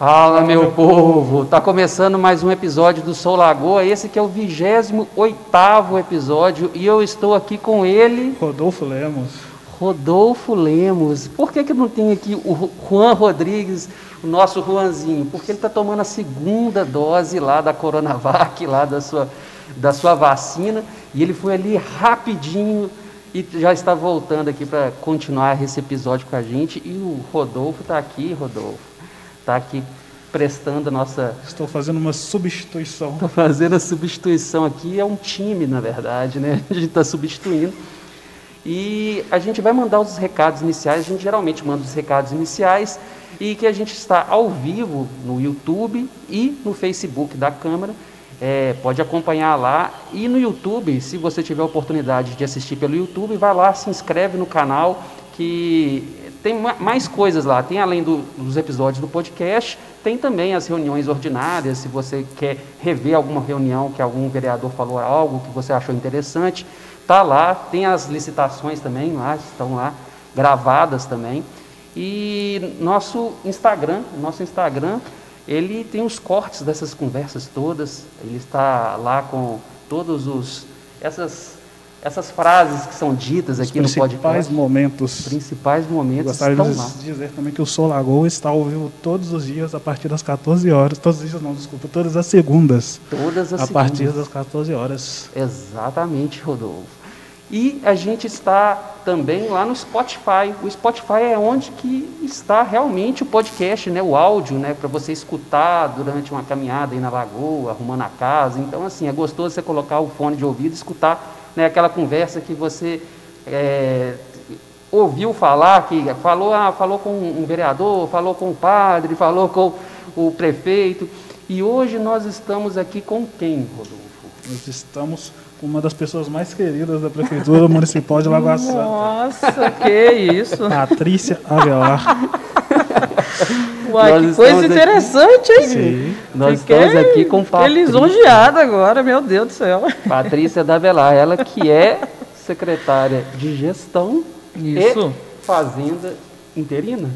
Fala, meu povo! Tá começando mais um episódio do Sou Lagoa, esse que é o 28 episódio e eu estou aqui com ele, Rodolfo Lemos. Rodolfo Lemos. Por que, que não tem aqui o Juan Rodrigues, o nosso Juanzinho? Porque ele está tomando a segunda dose lá da Coronavac, lá da sua, da sua vacina, e ele foi ali rapidinho e já está voltando aqui para continuar esse episódio com a gente. E o Rodolfo está aqui, Rodolfo está aqui prestando a nossa. Estou fazendo uma substituição. Estou fazendo a substituição aqui, é um time, na verdade, né? A gente está substituindo. E a gente vai mandar os recados iniciais, a gente geralmente manda os recados iniciais e que a gente está ao vivo no YouTube e no Facebook da Câmara. É, pode acompanhar lá. E no YouTube, se você tiver a oportunidade de assistir pelo YouTube, vai lá, se inscreve no canal, que tem mais coisas lá. Tem além do, dos episódios do podcast, tem também as reuniões ordinárias. Se você quer rever alguma reunião que algum vereador falou algo que você achou interessante, tá lá. Tem as licitações também lá, estão lá gravadas também. E nosso Instagram, nosso Instagram, ele tem os cortes dessas conversas todas. Ele está lá com todos os essas essas frases que são ditas Os aqui no podcast. principais momentos. Principais momentos Gostaria estão de lá. dizer também que o Sou Lagoa está ao vivo todos os dias a partir das 14 horas. Todos os dias não, desculpa, todas as segundas. Todas as a partir segundas. das 14 horas. Exatamente, Rodolfo. E a gente está também lá no Spotify. O Spotify é onde que está realmente o podcast, né? o áudio, né? para você escutar durante uma caminhada aí na lagoa, arrumando a casa. Então, assim, é gostoso você colocar o fone de ouvido e escutar né? aquela conversa que você é, ouviu falar, que falou, ah, falou com um vereador, falou com o padre, falou com o prefeito. E hoje nós estamos aqui com quem, Rodolfo? Nós estamos com uma das pessoas mais queridas da Prefeitura Municipal de Lagoa Santa, Nossa, que isso. Patrícia Avelar. Uai, que coisa estamos aqui- interessante, hein? Sim. Nós Fiquei- estamos aqui com Fiquei Patrícia, lisonjeada agora, meu Deus do céu. Patrícia Davelar, ela que é secretária de gestão Isso. e fazenda interina.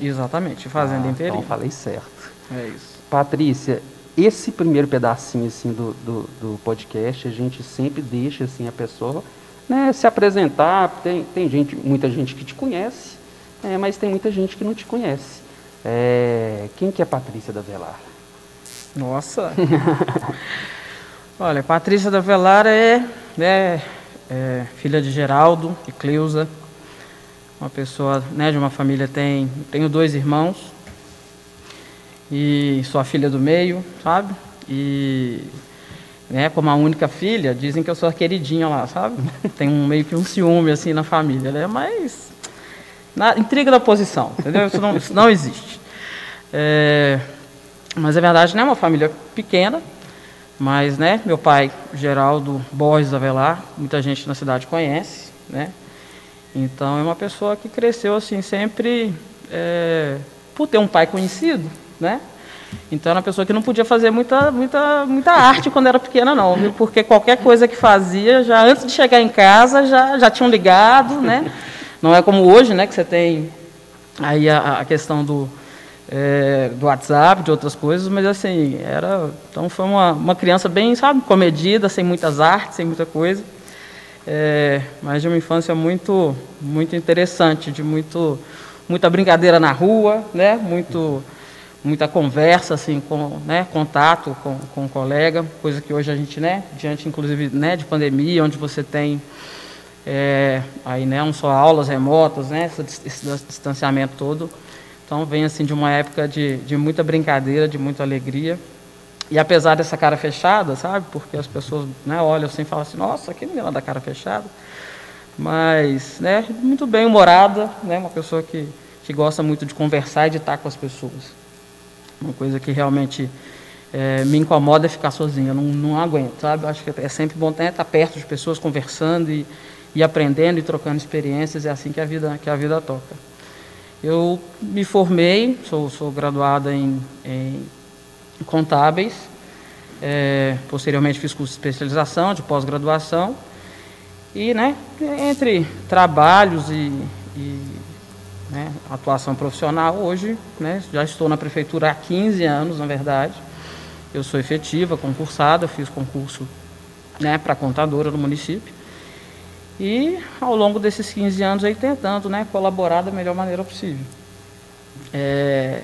Exatamente, fazenda Ah, interina. Então falei certo. É isso. Patrícia, esse primeiro pedacinho assim do, do, do podcast, a gente sempre deixa assim a pessoa né, se apresentar. Tem, tem gente, muita gente que te conhece, é, mas tem muita gente que não te conhece. É, quem que é Patrícia Davelar? Nossa. Olha, Patrícia da Velar é, é, é filha de Geraldo e Cleusa. Uma pessoa, né, de uma família tem, tenho dois irmãos. E sou a filha do meio, sabe? E né, como a única filha, dizem que eu sou a queridinha lá, sabe? Tem um meio que um ciúme assim na família, né? Mas na intriga da posição, entendeu? Isso não, isso não existe. É, mas é verdade, né? Uma família pequena, mas, né? Meu pai, Geraldo Borges Avelar, muita gente na cidade conhece, né? Então é uma pessoa que cresceu assim sempre é, por ter um pai conhecido, né? Então era uma pessoa que não podia fazer muita, muita, muita arte quando era pequena, não, viu? Porque qualquer coisa que fazia, já antes de chegar em casa, já, já tinham ligado, né? Não é como hoje, né? Que você tem aí a, a questão do, é, do WhatsApp, de outras coisas, mas assim, era. Então foi uma, uma criança bem, sabe, comedida, sem muitas artes, sem muita coisa. É, mas de uma infância muito, muito interessante, de muito, muita brincadeira na rua, né? Muito, muita conversa, assim, com, né? Contato com, com o colega, coisa que hoje a gente, né? Diante, inclusive, né? De pandemia, onde você tem é, aí, né? Não só aulas remotas, né? Esse, esse distanciamento todo. Então vem assim de uma época de, de muita brincadeira, de muita alegria. E apesar dessa cara fechada, sabe? Porque as pessoas né, olham assim e falam assim, nossa, que menina da cara fechada. Mas, né, muito bem humorada, né? Uma pessoa que, que gosta muito de conversar e de estar com as pessoas. Uma coisa que realmente eh, me incomoda é ficar sozinha, eu não, não aguento, sabe? Acho que é sempre bom estar perto de pessoas, conversando e, e aprendendo e trocando experiências, é assim que a vida, que a vida toca. Eu me formei, sou, sou graduada em, em contábeis, eh, posteriormente fiz curso de especialização, de pós-graduação, e, né, entre trabalhos e, e né, atuação profissional. Hoje, né, já estou na prefeitura há 15 anos, na verdade. Eu sou efetiva, concursada, fiz concurso né, para contadora no município. E ao longo desses 15 anos aí tentando né, colaborar da melhor maneira possível. É,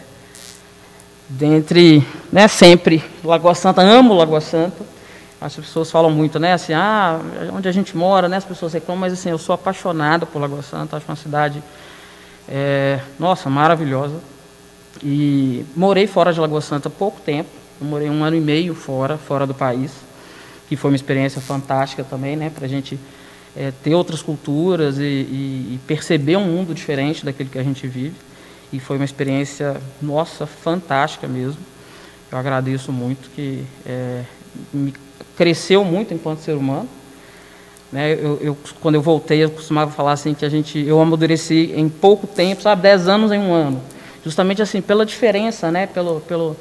dentre, né, sempre, Lagoa Santa, amo Lagoa Santa. As pessoas falam muito, né, assim, ah, onde a gente mora, né, as pessoas reclamam, mas assim, eu sou apaixonado por Lagoa Santa, acho uma cidade, é, nossa, maravilhosa. E morei fora de Lagoa Santa pouco tempo, eu morei um ano e meio fora, fora do país, que foi uma experiência fantástica também, né, para a gente é, ter outras culturas e, e, e, perceber um mundo diferente daquele que a gente vive. E foi uma experiência, nossa, fantástica mesmo. Eu agradeço muito, que é, me cresceu muito enquanto ser humano. Né, eu, eu, quando eu voltei, eu costumava falar assim que a gente, eu amadureci em pouco tempo, sabe, dez anos em um ano, justamente assim pela diferença, né, pelo, pelo,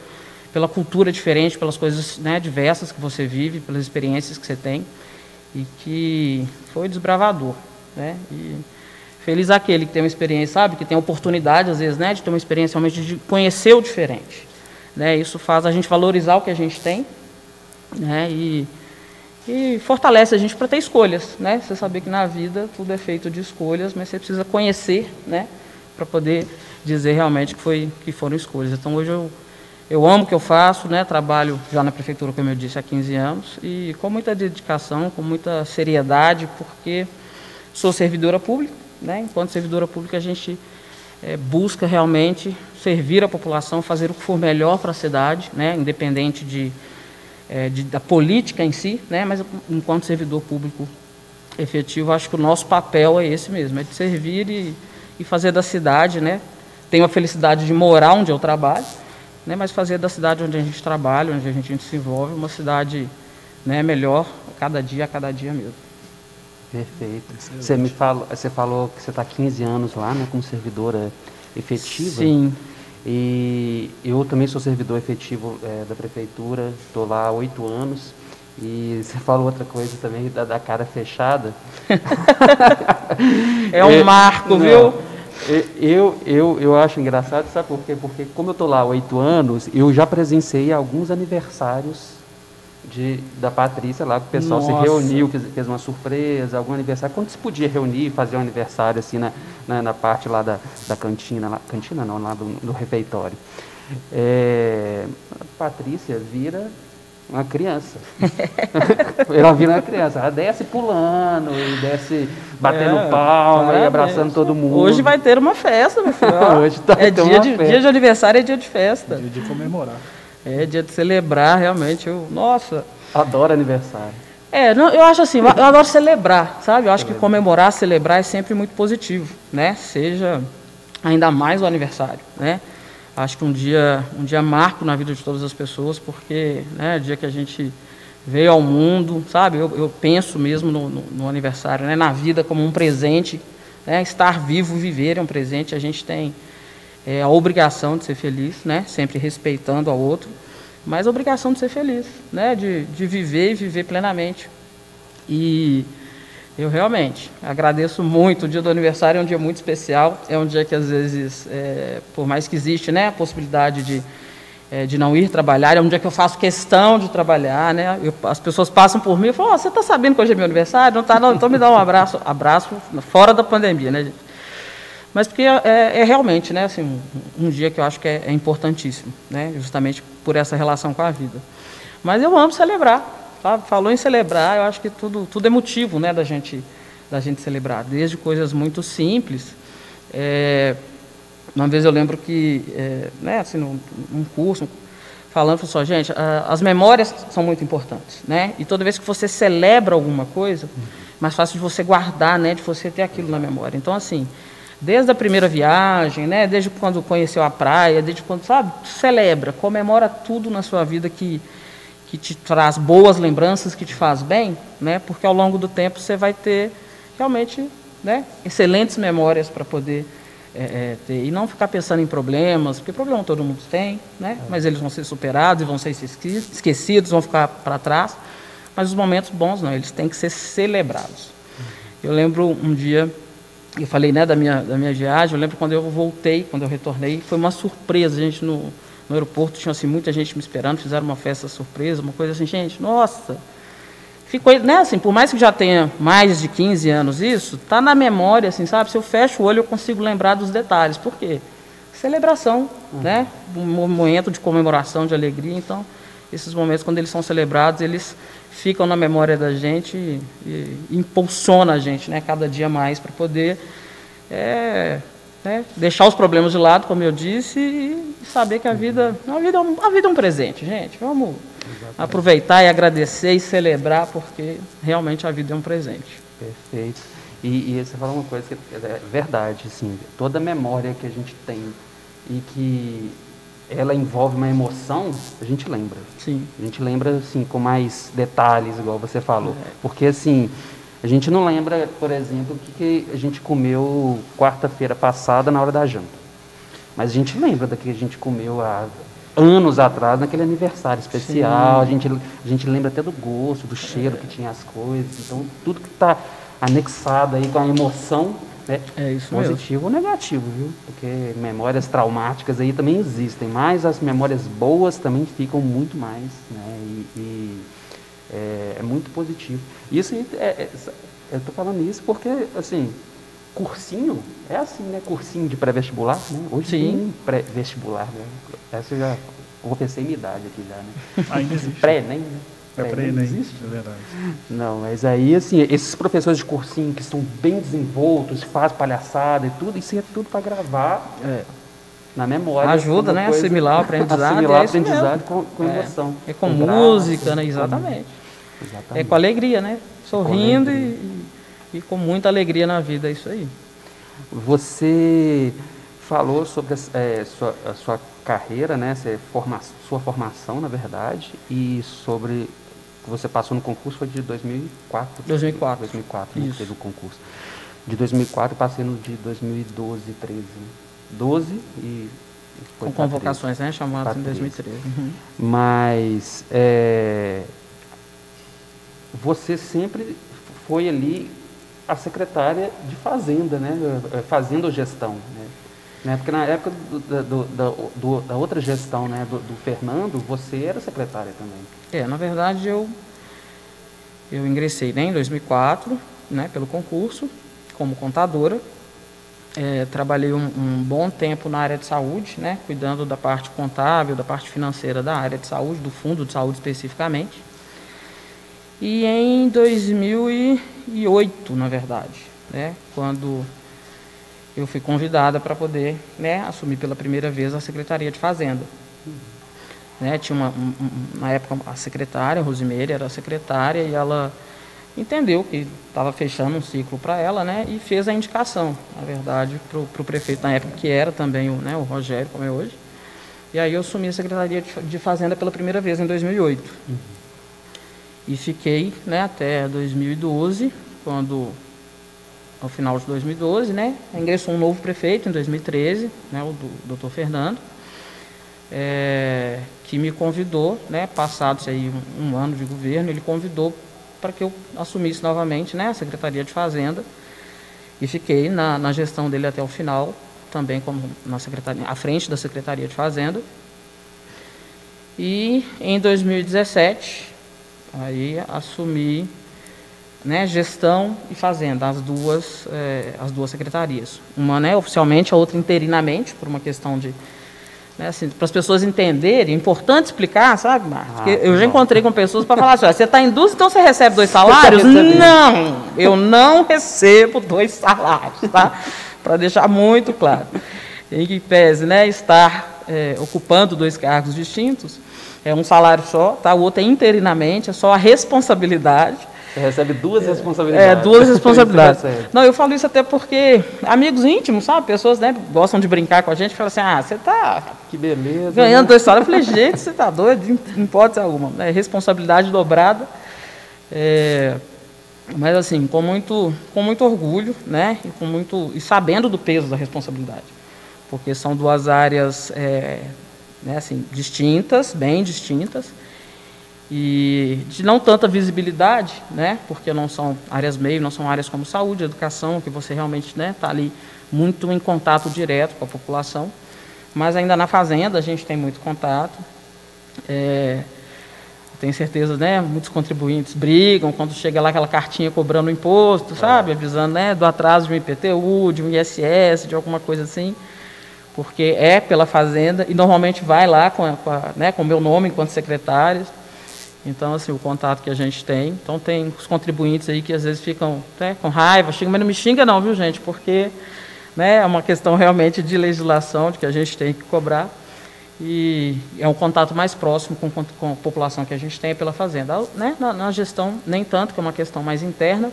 pela cultura diferente, pelas coisas né, diversas que você vive, pelas experiências que você tem e que foi desbravador, né? E feliz aquele que tem uma experiência, sabe, que tem a oportunidade às vezes, né, de ter uma experiência realmente de conhecer o diferente, né? Isso faz a gente valorizar o que a gente tem, né? E, e fortalece a gente para ter escolhas, né? Você saber que na vida tudo é feito de escolhas, mas você precisa conhecer, né, para poder dizer realmente que foi que foram escolhas. Então hoje eu eu amo o que eu faço, né? trabalho já na prefeitura, como eu disse, há 15 anos, e com muita dedicação, com muita seriedade, porque sou servidora pública. Né? Enquanto servidora pública, a gente é, busca realmente servir a população, fazer o que for melhor para a cidade, né? independente de, é, de, da política em si, né? mas enquanto servidor público efetivo, acho que o nosso papel é esse mesmo, é de servir e, e fazer da cidade, né? tenho a felicidade de morar onde eu trabalho, né, mas fazer da cidade onde a gente trabalha, onde a gente se envolve, uma cidade né, melhor cada dia, a cada dia mesmo. Perfeito. Você me falou, você falou que você está 15 anos lá, né, como servidora efetiva. Sim. E eu também sou servidor efetivo é, da prefeitura, estou lá há oito anos. E você falou outra coisa também da, da cara fechada. é um marco, viu? Eu, eu, eu acho engraçado, sabe por quê? Porque como eu estou lá há oito anos, eu já presenciei alguns aniversários de, da Patrícia lá, que o pessoal Nossa. se reuniu, fez, fez, uma surpresa, algum aniversário. Quando se podia reunir, fazer um aniversário assim na, na, na parte lá da, da cantina, lá, cantina não, lá do, do refeitório. É, a Patrícia vira uma criança. Ela vira uma criança. Ela desce pulando, e desce batendo é, palma e abraçando todo mundo. Hoje vai ter uma festa, meu filho. Hoje tá é dia de, dia de aniversário, é dia de festa. Dia de comemorar. É dia de celebrar, realmente. Eu, nossa. Adoro aniversário. É, não, eu acho assim, eu adoro celebrar, sabe? Eu acho que comemorar, celebrar é sempre muito positivo, né? Seja ainda mais o aniversário, né? acho que um dia, um dia marco na vida de todas as pessoas, porque né, é o dia que a gente veio ao mundo, sabe? Eu, eu penso mesmo no, no, no, aniversário, né, na vida como um presente, né? estar vivo, viver é um presente. A gente tem é, a obrigação de ser feliz, né? Sempre respeitando ao outro, mas a obrigação de ser feliz, né? De, de viver e viver plenamente. E eu realmente agradeço muito. O dia do aniversário é um dia muito especial. É um dia que, às vezes, é, por mais que existe né, a possibilidade de, é, de não ir trabalhar, é um dia que eu faço questão de trabalhar. Né? Eu, as pessoas passam por mim e falam: oh, Você está sabendo que hoje é meu aniversário? Não está, não? Então me dá um abraço, abraço fora da pandemia. Né, Mas porque é, é realmente né, assim, um, dia que eu acho que é, é importantíssimo, né, justamente por essa relação com a vida. Mas eu amo celebrar. Sabe? Falou em celebrar, eu acho que tudo, tudo é motivo né, da, gente, da gente celebrar, desde coisas muito simples. É, uma vez eu lembro que, é, né, assim, num, num curso, falando, só, gente, as memórias são muito importantes, né? E toda vez que você celebra alguma coisa, mais fácil de você guardar, né, de você ter aquilo na memória. Então, assim, desde a primeira viagem, né, desde quando conheceu a praia, desde quando, sabe, celebra, comemora tudo na sua vida que que te traz boas lembranças, que te faz bem, né? Porque ao longo do tempo você vai ter realmente, né, excelentes memórias para poder é, é, ter e não ficar pensando em problemas, porque problema todo mundo tem, né? Mas eles vão ser superados e vão ser esquecidos, vão ficar para trás. Mas os momentos bons não, eles têm que ser celebrados. Eu lembro um dia eu falei né, da, minha, da minha viagem, eu lembro quando eu voltei, quando eu retornei, foi uma surpresa, a gente no, no aeroporto. Tinha assim, muita gente me esperando, fizeram uma festa surpresa, uma coisa assim, gente, nossa, ficou, né, assim, por mais que já tenha mais de 15 anos isso, tá na memória, assim, sabe, se eu fecho o olho eu consigo lembrar dos detalhes, por quê? Celebração, uhum. né, um momento de comemoração, de alegria, então, esses momentos, quando eles são celebrados, eles ficam na memória da gente e, e impulsiona a gente, né, cada dia mais para poder é, né, deixar os problemas de lado, como eu disse, e saber que a vida, a vida, é a vida é um presente, gente. Vamos Exatamente. aproveitar e agradecer e celebrar, porque realmente a vida é um presente. Perfeito. E, e você falou uma coisa que é verdade, assim, toda memória que a gente tem e que ela envolve uma emoção, a gente lembra. Sim. A gente lembra, assim, com mais detalhes, igual você falou. É. Porque, assim, a gente não lembra, por exemplo, o que, que a gente comeu quarta-feira passada na hora da janta. Mas a gente lembra do que a gente comeu há anos atrás, naquele aniversário especial. A gente, a gente lembra até do gosto, do cheiro é. que tinha as coisas. Então, tudo que está anexado aí com a emoção né? É isso Positivo mesmo. ou negativo, viu? Porque memórias traumáticas aí também existem, mas as memórias boas também ficam muito mais, né? E, e é, é, muito positivo. Isso é, é, eu estou falando isso porque, assim, cursinho é assim, né? Cursinho de pré-vestibular, né? Hoje Sim. tem pré-vestibular, né? Essa eu já vou pensar em minha idade aqui já, né? Ainda existe. Pré-nem, né? É para Enem, existe? é verdade. Não, mas aí, assim, esses professores de cursinho que são bem desenvoltos, fazem palhaçada e tudo, isso é tudo para gravar é. na memória. Ajuda, né? Coisa, assimilar o aprendizado. Assimilar o é aprendizado com, com é. emoção. É com, com música, né? Exatamente. Exatamente. É com alegria, né? Sorrindo alegria. E, e com muita alegria na vida, é isso aí. Você falou sobre a, é, sua, a sua carreira, né? Forma, sua formação, na verdade, e sobre que você passou no concurso foi de 2004. 2004. 2004, né, teve o concurso. De 2004 passei no de 2012, 13. 12 e com convocações, 13, né? Chamadas em 2013. Uhum. Mas é, você sempre foi ali a secretária de Fazenda, né? Fazenda ou gestão, né? Né? Porque na época do, do, do, da outra gestão, né? do, Fernando, você era secretária também. É, na verdade eu, eu ingressei né, em 2004, né, pelo concurso, como contadora. É, trabalhei um, um, bom tempo na área de saúde, né, cuidando da parte contábil, da parte financeira da área de saúde, do fundo de saúde especificamente. E em 2008, na verdade, né, quando eu fui convidada para poder né, assumir pela primeira vez a Secretaria de Fazenda. Né? Tinha uma, um, na época a secretária, a Rosimeire era a secretária, e ela entendeu que estava fechando um ciclo para ela, né? E fez a indicação, na verdade, para o prefeito na época, que era também o, né, o Rogério, como é hoje. E aí eu assumi a Secretaria de Fazenda pela primeira vez em 2008. Uhum. E fiquei né, até 2012, quando, ao final de 2012, né, ingressou um novo prefeito em 2013, né, o do, Dr. Fernando é, que me convidou, né, passados aí um, um, ano de governo, ele convidou para que eu assumisse novamente né, a Secretaria de Fazenda e fiquei na, na gestão dele até o final, também como na secretaria, à frente da Secretaria de Fazenda. E em 2017, aí assumi né, gestão e fazenda, as duas, é, as duas secretarias. Uma né, oficialmente, a outra interinamente, por uma questão de né, assim, para as pessoas entenderem, é importante explicar, sabe, Marcos? Ah, eu já encontrei com pessoas para falar assim, você está em indústria, então você recebe dois salários? não, eu não recebo dois salários, tá? para deixar muito claro. Em que pese né, estar é, ocupando dois cargos distintos, é um salário só, tá? o outro é interinamente, é só a responsabilidade você recebe duas é, responsabilidades. É, duas responsabilidades. Não, eu falo isso até porque amigos íntimos, sabe? Pessoas né, gostam de brincar com a gente e falam assim, ah, você está que beleza, ganhando né? dois salários. Eu falei, gente, você está doido? Não pode ser alguma. É responsabilidade dobrada. É, mas assim, com muito, com muito orgulho, né? E, com muito, e sabendo do peso da responsabilidade. Porque são duas áreas é, né, assim, distintas, bem distintas e de não tanta visibilidade, né, porque não são áreas meio, não são áreas como saúde, educação, que você realmente está né, tá ali muito em contato direto com a população, mas ainda na fazenda a gente tem muito contato. É, tenho certeza, né, muitos contribuintes brigam quando chega lá aquela cartinha cobrando imposto, sabe, avisando né, do atraso de um IPTU, de um ISS, de alguma coisa assim porque é pela fazenda e normalmente vai lá com, a, com, a, né, com o meu nome enquanto secretário. Então, assim, o contato que a gente tem. Então, tem os contribuintes aí que às vezes ficam né, com raiva, xingam, mas não me xinga não, viu, gente? Porque né, é uma questão realmente de legislação, de que a gente tem que cobrar. E é um contato mais próximo com, com a população que a gente tem pela fazenda. Né, na, na gestão, nem tanto, que é uma questão mais interna.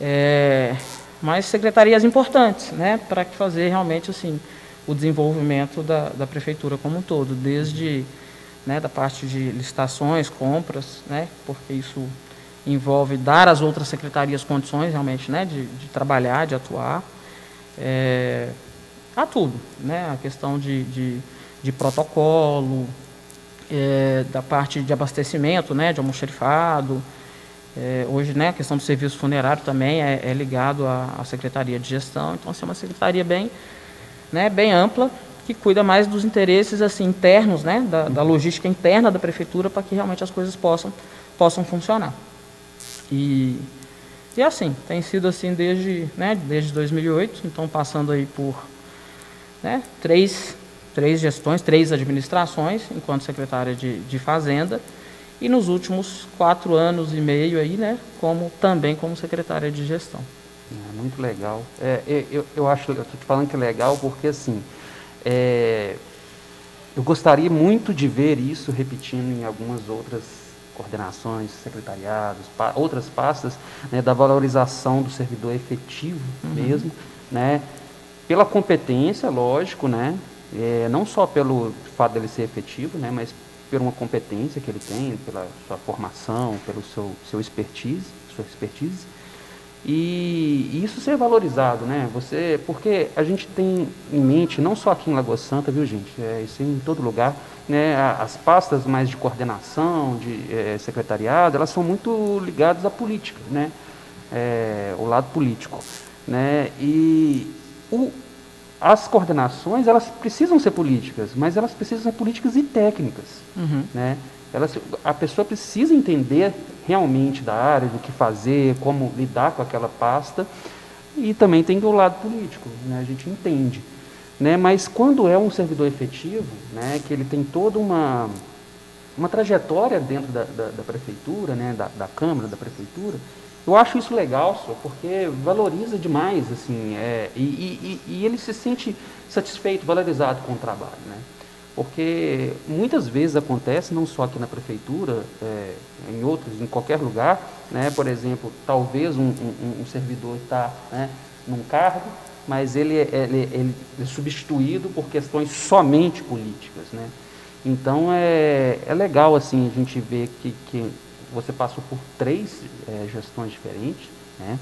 É, mas secretarias importantes, né, para fazer realmente assim o desenvolvimento da, da prefeitura como um todo, desde né, da parte de licitações, compras, né, porque isso envolve dar às outras secretarias condições realmente, né, de, de trabalhar, de atuar, é, a tudo, né, a questão de, de, de protocolo, é, da parte de abastecimento, né, de almoxerifado, é, hoje, né, a questão do serviço funerário também é, é ligado à, à, Secretaria de Gestão. Então, assim, é uma secretaria bem, né, bem ampla, que cuida mais dos interesses assim, internos, né, da, da logística interna da Prefeitura, para que realmente as coisas possam, possam funcionar. E, e assim, tem sido assim desde, né, desde 2008, então passando aí por né, três, três gestões, três administrações, enquanto secretária de, de Fazenda, e nos últimos quatro anos e meio aí, né, como também como secretária de gestão. É, muito legal. É, é eu, eu acho, eu estou te falando que é legal porque assim, é, eu gostaria muito de ver isso repetindo em algumas outras coordenações, secretariados, pa, outras pastas, né, da valorização do servidor efetivo uhum. mesmo, né, pela competência, lógico, né, é, não só pelo fato dele ser efetivo, né, mas por uma competência que ele tem, pela sua formação, pelo seu, seu expertise, sua expertise, e, isso ser valorizado, né? Você, porque a gente tem em mente, não só aqui em Lagoa Santa, viu gente, é, isso em todo lugar, né? As pastas mais de coordenação, de é, secretariado, elas são muito ligadas à política, né? É, o lado político, né? E o, as coordenações elas precisam ser políticas, mas elas precisam ser políticas e técnicas. Uhum. Né? Elas, a pessoa precisa entender realmente da área, do que fazer, como lidar com aquela pasta, e também tem o lado político, né? a gente entende. Né? Mas quando é um servidor efetivo, né? que ele tem toda uma, uma trajetória dentro da, da, da prefeitura, né? da, da Câmara, da prefeitura, eu acho isso legal, só, porque valoriza demais, assim, é, e, e, e, ele se sente satisfeito, valorizado com o trabalho, né? Porque muitas vezes acontece, não só aqui na prefeitura, é, em outros, em qualquer lugar, né? Por exemplo, talvez um, um, um servidor está né, num cargo, mas ele, é, ele, ele é substituído por questões somente políticas, né? Então é, é legal assim a gente ver que, que você passou por três é, gestões diferentes, né?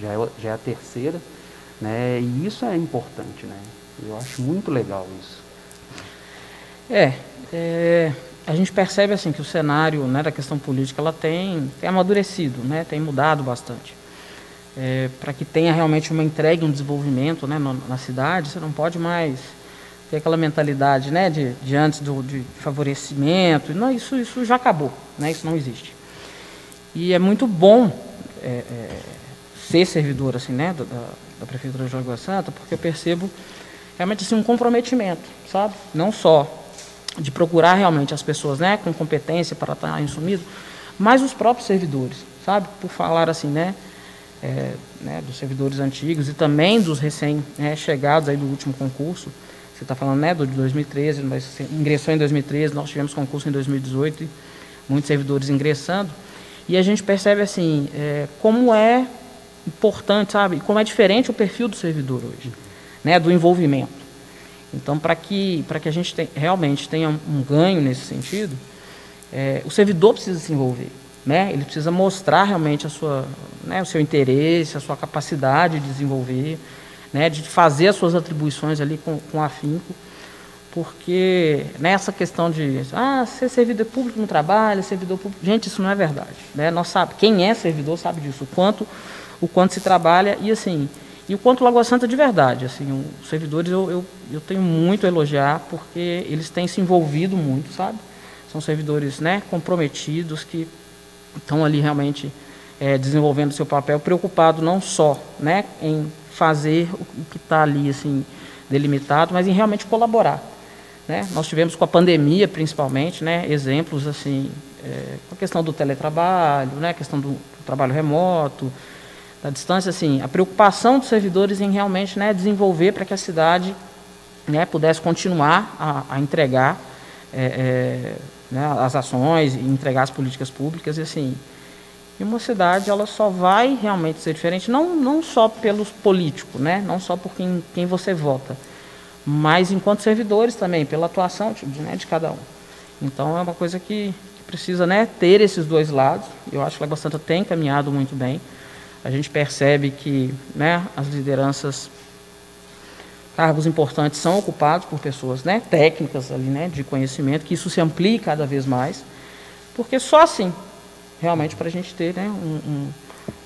já, é, já é a terceira, né? e isso é importante. Né? Eu acho muito legal isso. É, é, a gente percebe assim que o cenário né, da questão política ela tem, tem amadurecido, né, tem mudado bastante. É, para que tenha realmente uma entrega, um desenvolvimento né, no, na cidade, você não pode mais ter aquela mentalidade né, de, de antes do, de favorecimento. Não, isso, isso já acabou, né, isso não existe. E é muito bom é, é, ser servidor assim, né, da, da Prefeitura de Lagoa Santa, porque eu percebo realmente assim, um comprometimento, sabe? Não só de procurar realmente as pessoas né, com competência para estar insumido, mas os próprios servidores, sabe? Por falar assim, né, é, né dos servidores antigos e também dos recém-chegados né, aí do último concurso. Você está falando né, do de 2013, mas ingressou em 2013, nós tivemos concurso em 2018, e muitos servidores ingressando. E a gente percebe assim, é, como é importante, sabe? Como é diferente o perfil do servidor hoje, né? Do envolvimento. Então, para que, que a gente tem, realmente tenha um, um ganho nesse sentido, é, o servidor precisa se envolver. Né? Ele precisa mostrar realmente a sua, né, o seu interesse, a sua capacidade de desenvolver, né, de fazer as suas atribuições ali com, com afinco, porque nessa questão de ah, ser servidor público no trabalho, servidor público, gente, isso não é verdade, né? Nós sabe, quem é servidor sabe disso, o quanto o quanto se trabalha e assim, e o quanto Lagoa Santa de verdade, assim, os servidores eu, eu, eu tenho muito a elogiar porque eles têm se envolvido muito, sabe? São servidores, né, comprometidos que estão ali realmente é, desenvolvendo seu papel, preocupado não só, né, em fazer o que está ali assim delimitado, mas em realmente colaborar. Né? Nós tivemos com a pandemia, principalmente, né, exemplos assim, é, a questão do teletrabalho, né, a questão do, do, trabalho remoto, da distância, assim, a preocupação dos servidores em realmente né, desenvolver para que a cidade né, pudesse continuar a, a entregar é, é, né, as ações e entregar as políticas públicas, e assim, e uma cidade ela só vai realmente ser diferente, não, não só pelos políticos, né? não só por quem, quem você vota, mas enquanto servidores também, pela atuação de, né, de cada um. Então é uma coisa que, que, precisa né, ter esses dois lados. Eu acho que a Lagoa Santa tem caminhado muito bem. A gente percebe que né, as lideranças, cargos importantes são ocupados por pessoas né, técnicas ali, né, de conhecimento, que isso se amplie cada vez mais, porque só assim realmente para a gente ter né, um, um,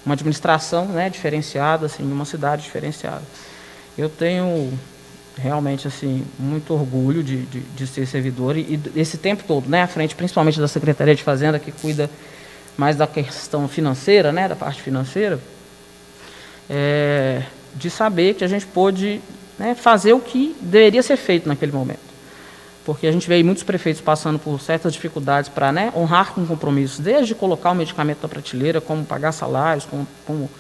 uma administração né, diferenciada, assim, uma cidade diferenciada. Eu tenho realmente assim muito orgulho de, de, de ser servidor e, e, esse tempo todo, né, à frente principalmente da Secretaria de Fazenda que cuida mais da questão financeira, né, da parte financeira, é, de saber que a gente pôde né, fazer o que deveria ser feito naquele momento porque a gente vê muitos prefeitos passando por certas dificuldades para né, honrar com compromissos, desde colocar o medicamento na prateleira, como pagar salários, como, como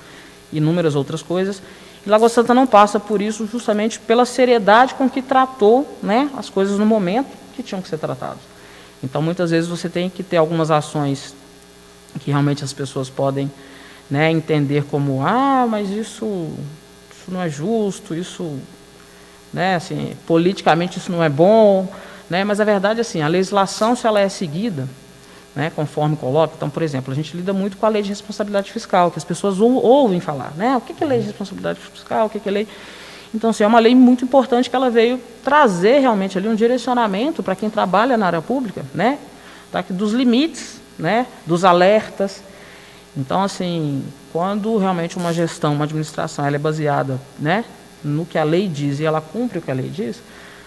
inúmeras outras coisas. E Lagoa Santa não passa por isso justamente pela seriedade com que tratou né, as coisas no momento que tinham que ser tratadas. Então, muitas vezes você tem que ter algumas ações que realmente as pessoas podem né, entender como, ah, mas isso, isso não é justo, isso, né, assim, politicamente isso não é bom, né? Mas a verdade é assim, a legislação, se ela é seguida, né, conforme coloca, então, por exemplo, a gente lida muito com a lei de responsabilidade fiscal, que as pessoas ou, ouvem falar, né? O que é lei de responsabilidade fiscal, o que é lei... Então, assim, é uma lei muito importante que ela veio trazer realmente ali um direcionamento para quem trabalha na área pública, né? Tá, dos limites, né? Dos alertas. Então, assim, quando realmente uma gestão, uma administração, ela é baseada, né? No que a lei diz e ela cumpre o que a lei diz,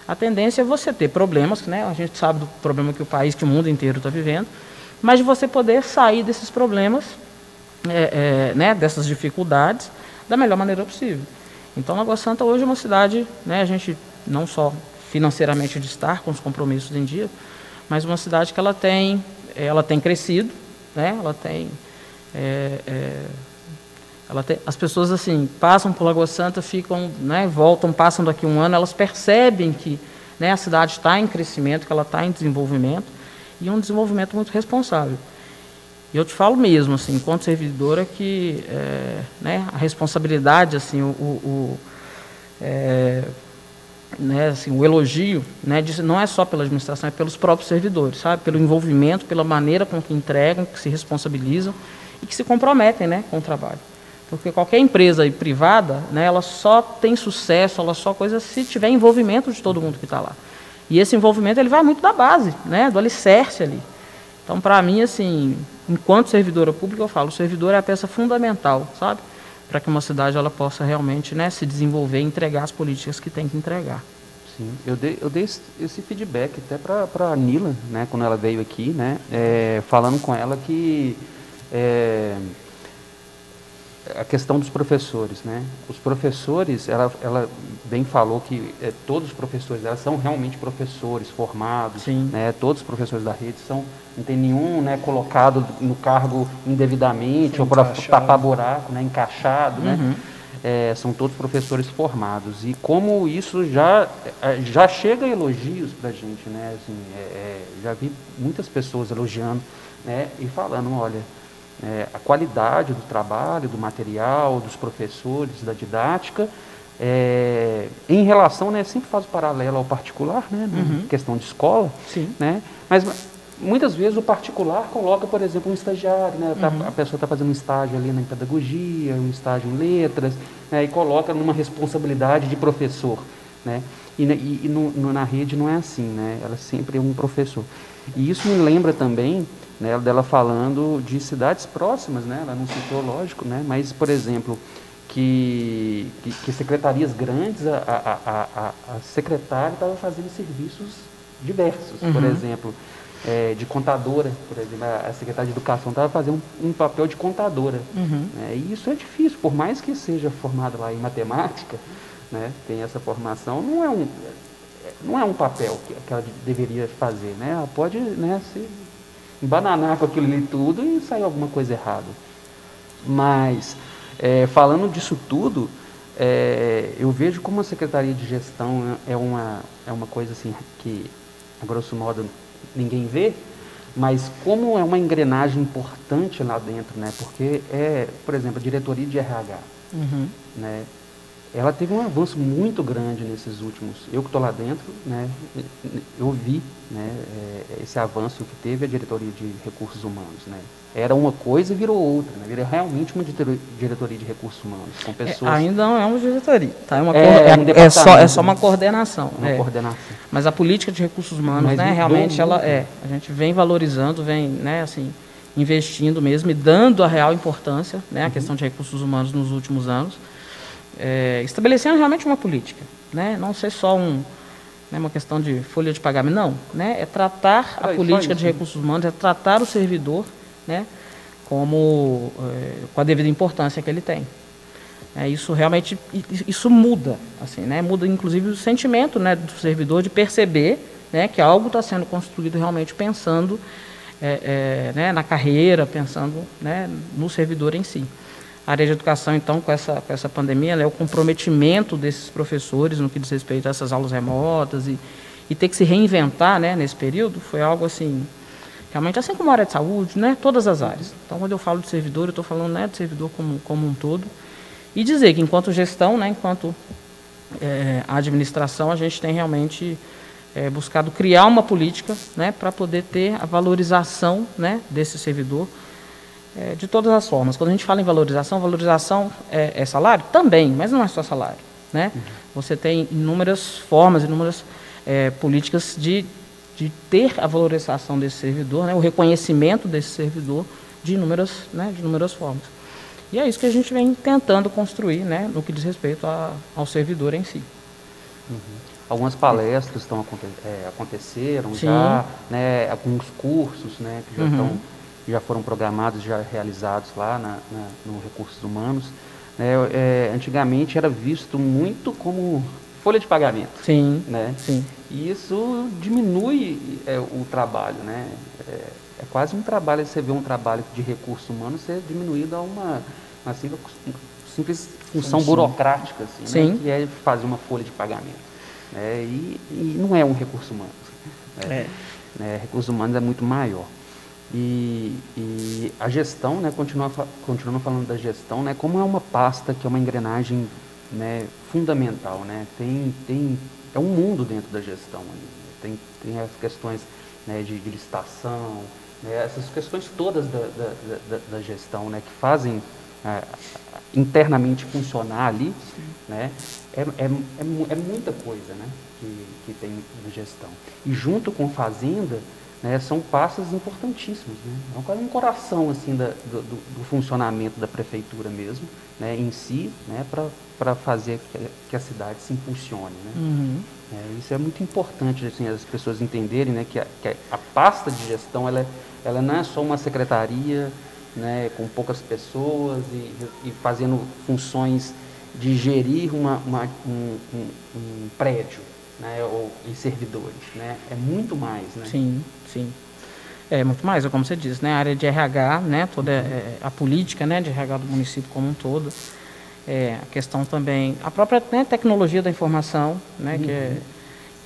a tendência é você ter problemas, né? a gente sabe do problema que o país, que o mundo inteiro está vivendo, mas de você poder sair desses problemas, é, é, né, dessas dificuldades, da melhor maneira possível. Então, Lagoa Santa hoje é uma cidade, né, a gente não só financeiramente de estar com os compromissos em dia, mas uma cidade que ela tem, ela tem crescido, né, ela tem é, é tem, as pessoas assim passam por Lagoa Santa, ficam, né, voltam, passam daqui um ano, elas percebem que né, a cidade está em crescimento, que ela está em desenvolvimento e um desenvolvimento muito responsável. E eu te falo mesmo, assim, enquanto servidora, que é, né, a responsabilidade, assim, o, o é, né, assim, o elogio, né, não é só pela administração, é pelos próprios servidores, sabe? Pelo envolvimento, pela maneira com que entregam, que se responsabilizam e que se comprometem, né, com o trabalho. Porque qualquer empresa privada, né, ela só tem sucesso, ela só coisa se tiver envolvimento de todo mundo que está lá. E esse envolvimento ele vai muito da base, né, do alicerce ali. Então, para mim, assim, enquanto servidora pública, eu falo, o servidor é a peça fundamental, sabe? Para que uma cidade ela possa realmente né, se desenvolver e entregar as políticas que tem que entregar. Sim, eu dei, eu dei esse feedback até para a Nila, né, quando ela veio aqui, né, é, falando com ela que é, a questão dos professores, né? Os professores, ela, ela bem falou que é, todos os professores, elas são realmente professores formados, Sim. né? Todos os professores da rede são, não tem nenhum, né, colocado no cargo indevidamente Sim, ou para tapar buraco, né, encaixado, né? uhum. né? É, são todos professores formados e como isso já é, já chega elogios para a gente, né? Assim, é, já vi muitas pessoas elogiando, né? E falando, olha é, a qualidade do trabalho, do material, dos professores, da didática, é, em relação, né, sempre faz o paralelo ao particular, né, uhum. questão de escola, Sim. né, mas muitas vezes o particular coloca, por exemplo, um estagiário, né, tá, uhum. a pessoa está fazendo um estágio ali na pedagogia, um estágio em letras, né, e coloca numa responsabilidade de professor, né, E, e, e no, no, na rede não é assim, né? Ela sempre é um professor. E isso me lembra também né, dela falando de cidades próximas, né? Ela não citou, lógico, né? Mas, por exemplo, que, que, que secretarias grandes, a, a, a, a secretária estava fazendo serviços diversos, uhum. por exemplo, é, de contadora, por exemplo, a secretária de Educação estava fazendo um, um, papel de contadora. Uhum. Né? E isso é difícil, por mais que seja formada lá em matemática, né, tem essa formação, não é um, não é um papel que, que ela deveria fazer. Né? Ela pode né, se embananar com aquilo ali tudo e sair alguma coisa errada. Mas, é, falando disso tudo, é, eu vejo como a Secretaria de Gestão é uma, é uma coisa assim que, a grosso modo, ninguém vê, mas como é uma engrenagem importante lá dentro, né? Porque é, por exemplo, a diretoria de RH, uhum. né? Ela teve um avanço muito grande nesses últimos. Eu que estou lá dentro, né, eu vi né, é, esse avanço que teve a diretoria de recursos humanos. Né. Era uma coisa e virou outra. Né, virou realmente uma diretoria de recursos humanos. Com é, pessoas... É, ainda não é uma diretoria. Tá? É, uma é, é, um é, só, é só uma coordenação. Uma é. coordenação. Mas a política de recursos humanos, né, realmente, ela é. A gente vem valorizando, vem né, assim, investindo mesmo e dando a real importância né, à uhum. questão de recursos humanos nos últimos anos é, estabelecendo realmente uma política, né? não ser só um, né, uma questão de folha de pagamento, não, né? é tratar a é, política de recursos humanos, é tratar o servidor né, como, é, com a devida importância que ele tem. É, isso realmente isso muda, assim, né? muda inclusive o sentimento né, do servidor de perceber né, que algo está sendo construído realmente pensando é, é, né, na carreira, pensando né, no servidor em si. Área de educação, então, com essa, com essa pandemia, né, o comprometimento desses professores no que diz respeito a essas aulas remotas e, e ter que se reinventar né, nesse período foi algo assim, realmente, assim como a área de saúde, né, todas as áreas. Então, quando eu falo de servidor, eu estou falando né, de servidor como, como um todo. E dizer que, enquanto gestão, né, enquanto é, administração, a gente tem realmente é, buscado criar uma política né, para poder ter a valorização né, desse servidor é, de todas as formas. Quando a gente fala em valorização, valorização é, é salário? Também, mas não é só salário. Né? Uhum. Você tem inúmeras formas, inúmeras é, políticas de, de ter a valorização desse servidor, né? o reconhecimento desse servidor de inúmeras, né? de inúmeras formas. E é isso que a gente vem tentando construir né? no que diz respeito a, ao servidor em si. Uhum. Algumas palestras estão, é, aconteceram Sim. já, né? alguns cursos né? que já uhum. estão já foram programados, já realizados lá na, na no Recursos Humanos. Né? É, antigamente era visto muito como folha de pagamento. Sim, né? sim. E isso diminui é, o trabalho, né? É, é, quase um trabalho, você vê um trabalho de recurso humano ser diminuído a uma, uma simples, simples função sim, sim. burocrática, assim, né? que é fazer uma folha de pagamento. Né? E, e não é um recurso humano. Né? É. Né? Recursos humanos é muito maior. E, e, a gestão, né, continua, continuando falando da gestão, né, como é uma pasta que é uma engrenagem né, fundamental, né, tem, tem, é um mundo dentro da gestão. Tem, tem as questões né, de, de licitação, né, essas questões todas da, da, da, da gestão né, que fazem é, internamente funcionar ali, né, é, é, é, é muita coisa né, que, que tem na gestão. E junto com Fazenda, né, são passos importantíssimos. Né? É quase um coração assim, da, do, do, funcionamento da prefeitura mesmo, né, em si, né, para fazer que, que, a cidade se impulsione. Né? Uhum. É, isso é muito importante assim, as pessoas entenderem né, que, a, que a pasta de gestão ela, ela não é só uma secretaria né, com poucas pessoas e, e fazendo funções de gerir uma, uma um, um, um prédio né, ou, e servidores. Né? É muito mais. Né? Sim, sim. É muito mais, é como você disse, né? a área de RH, né? toda é, a política né? de RH do município como um todo. É, a questão também, a própria né, tecnologia da informação, né? Uhum. que, é,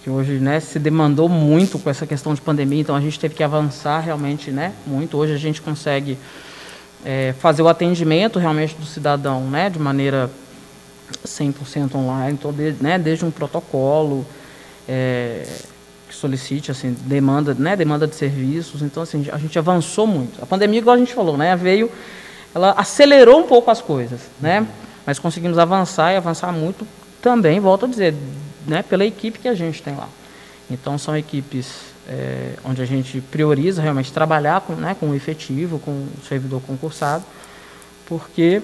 que hoje né, se demandou muito com essa questão de pandemia, então a gente teve que avançar realmente né, muito. Hoje a gente consegue é, fazer o atendimento realmente do cidadão né, de maneira 100% online, então, desde, né, desde um protocolo, é, que solicite assim demanda né demanda de serviços então assim a gente avançou muito a pandemia igual a gente falou né veio ela acelerou um pouco as coisas né mas conseguimos avançar e avançar muito também volto a dizer né, pela equipe que a gente tem lá. Então são equipes é, onde a gente prioriza realmente trabalhar com, né, com o efetivo, com o servidor concursado, porque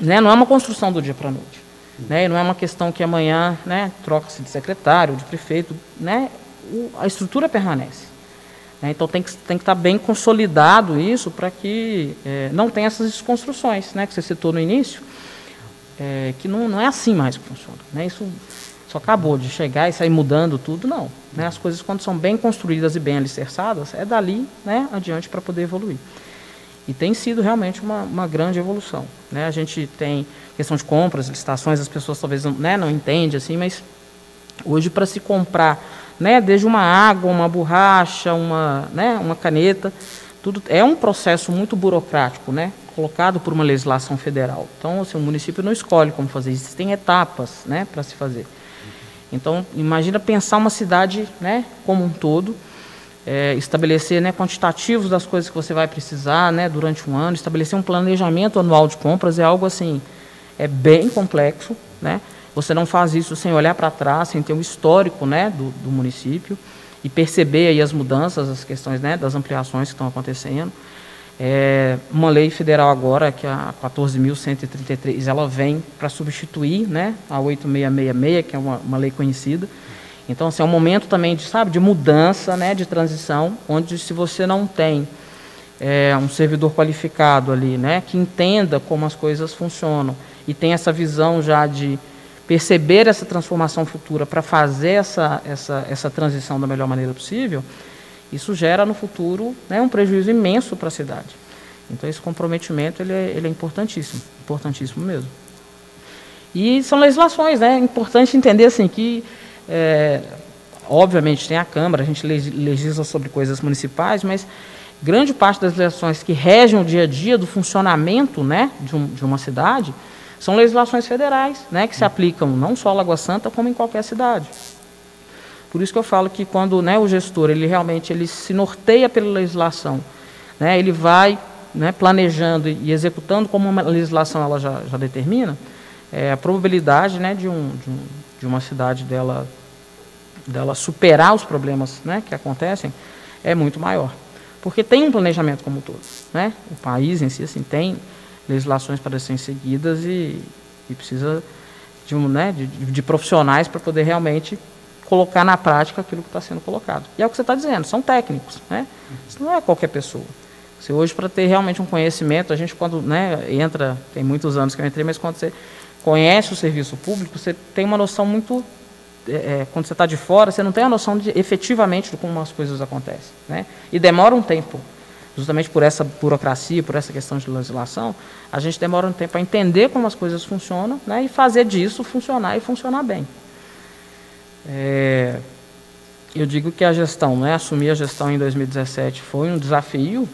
né, não é uma construção do dia para a noite. Né, não é uma questão que amanhã né, troca-se de secretário, de prefeito, né, o, a estrutura permanece. Né, então tem que, tem que estar bem consolidado isso para que é, não tenha essas desconstruções né, que você citou no início, é, que não, não é assim mais que funciona. Né, isso só acabou de chegar e sair mudando tudo, não. Né, as coisas, quando são bem construídas e bem alicerçadas, é dali né, adiante para poder evoluir. E tem sido realmente uma, uma grande evolução. Né? A gente tem questão de compras, licitações, as pessoas talvez não, né, não entendem, assim, mas hoje para se comprar, né, desde uma água, uma borracha, uma, né, uma caneta, tudo é um processo muito burocrático, né, colocado por uma legislação federal. Então, assim, o município não escolhe como fazer, existem etapas né, para se fazer. Então, imagina pensar uma cidade né, como um todo, é, estabelecer né, quantitativos das coisas que você vai precisar né, durante um ano, estabelecer um planejamento anual de compras é algo assim, é bem complexo. Né? Você não faz isso sem olhar para trás, sem ter um histórico né, do, do, município e perceber aí as mudanças, as questões né, das ampliações que estão acontecendo. É, uma lei federal agora, que é a 14.133, ela vem para substituir né, a 8666, que é uma, uma lei conhecida, então, assim, é um momento também de, sabe, de mudança, né, de transição, onde se você não tem é, um servidor qualificado ali, né, que entenda como as coisas funcionam e tem essa visão já de perceber essa transformação futura para fazer essa, essa, essa transição da melhor maneira possível, isso gera no futuro né, um prejuízo imenso para a cidade. Então esse comprometimento ele é, ele é importantíssimo, importantíssimo mesmo. E são legislações, né? É importante entender assim que é, obviamente tem a Câmara, a gente legisla sobre coisas municipais, mas grande parte das legislações que regem o dia a dia do funcionamento né, de, um, de uma cidade são legislações federais, né, que se aplicam não só a Lagoa Santa, como em qualquer cidade. Por isso que eu falo que quando né, o gestor ele realmente ele se norteia pela legislação, né, ele vai né, planejando e executando como uma legislação ela já, já determina, é, a probabilidade né, de, um, de, um, de uma cidade dela, dela superar os problemas né, que acontecem é muito maior. Porque tem um planejamento como um todo. Né? O país em si assim, tem legislações para serem seguidas e, e precisa de, um, né, de, de profissionais para poder realmente colocar na prática aquilo que está sendo colocado. E é o que você está dizendo, são técnicos. Né? Isso não é qualquer pessoa. Você hoje, para ter realmente um conhecimento, a gente quando né, entra, tem muitos anos que eu entrei, mas quando você conhece o serviço público, você tem uma noção muito. É, é quando você está de fora, você não tem a noção de efetivamente de como as coisas acontecem. Né? E demora um tempo. Justamente por essa burocracia, por essa questão de legislação, a gente demora um tempo para entender como as coisas funcionam né? e fazer disso funcionar e funcionar bem. É, eu digo que a gestão, né, assumir a gestão em 2017 foi um desafio,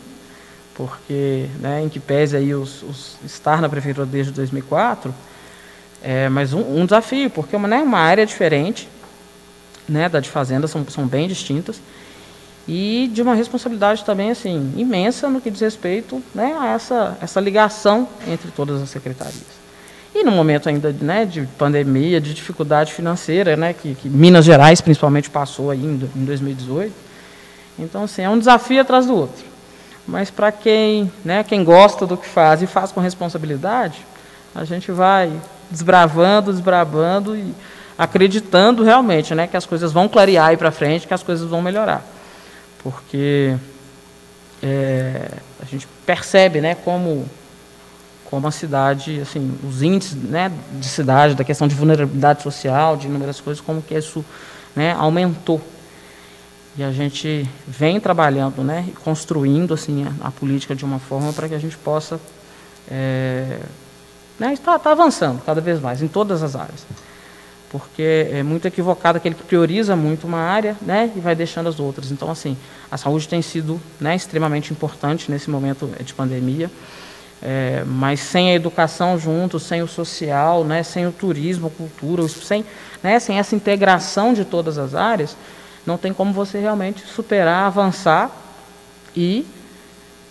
porque, né, em que pese aí os, os estar na prefeitura desde 2004, é, mas um, um, desafio, porque é uma, né, uma área diferente né, da de fazenda, são, são bem distintas, e de uma responsabilidade também assim imensa no que diz respeito né, a essa, essa ligação entre todas as secretarias. E no momento ainda né, de pandemia, de dificuldade financeira, né, que, que Minas Gerais principalmente passou aí em, em 2018. Então, assim, é um desafio atrás do outro. Mas para quem, né, quem gosta do que faz e faz com responsabilidade, a gente vai desbravando, desbravando e acreditando realmente, né, que as coisas vão clarear aí para frente, que as coisas vão melhorar, porque é, a gente percebe, né, como como a cidade, assim, os índices, né, de cidade, da questão de vulnerabilidade social, de inúmeras coisas, como que isso, né, aumentou. E a gente vem trabalhando, né, construindo assim a, a política de uma forma para que a gente possa é, né? Está, está avançando cada vez mais, em todas as áreas. Porque é muito equivocado aquele que prioriza muito uma área né, e vai deixando as outras. Então, assim, a saúde tem sido né, extremamente importante nesse momento de pandemia. É, mas sem a educação junto, sem o social, né, sem o turismo, a cultura, sem, né, sem essa integração de todas as áreas, não tem como você realmente superar, avançar e,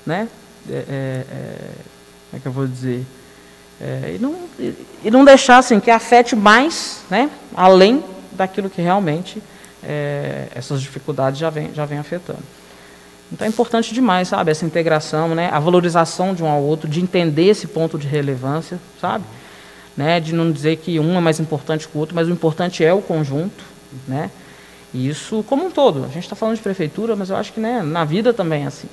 né, é, é, é como é que eu vou dizer, é, e, não, e, e não deixar assim, que afete mais, né, além daquilo que realmente é, essas dificuldades já vêm já vem afetando. Então é importante demais, sabe, essa integração, né, a valorização de um ao outro, de entender esse ponto de relevância, sabe, né, de não dizer que um é mais importante que o outro, mas o importante é o conjunto, né, e isso como um todo. A gente está falando de prefeitura, mas eu acho que né, na vida também é assim,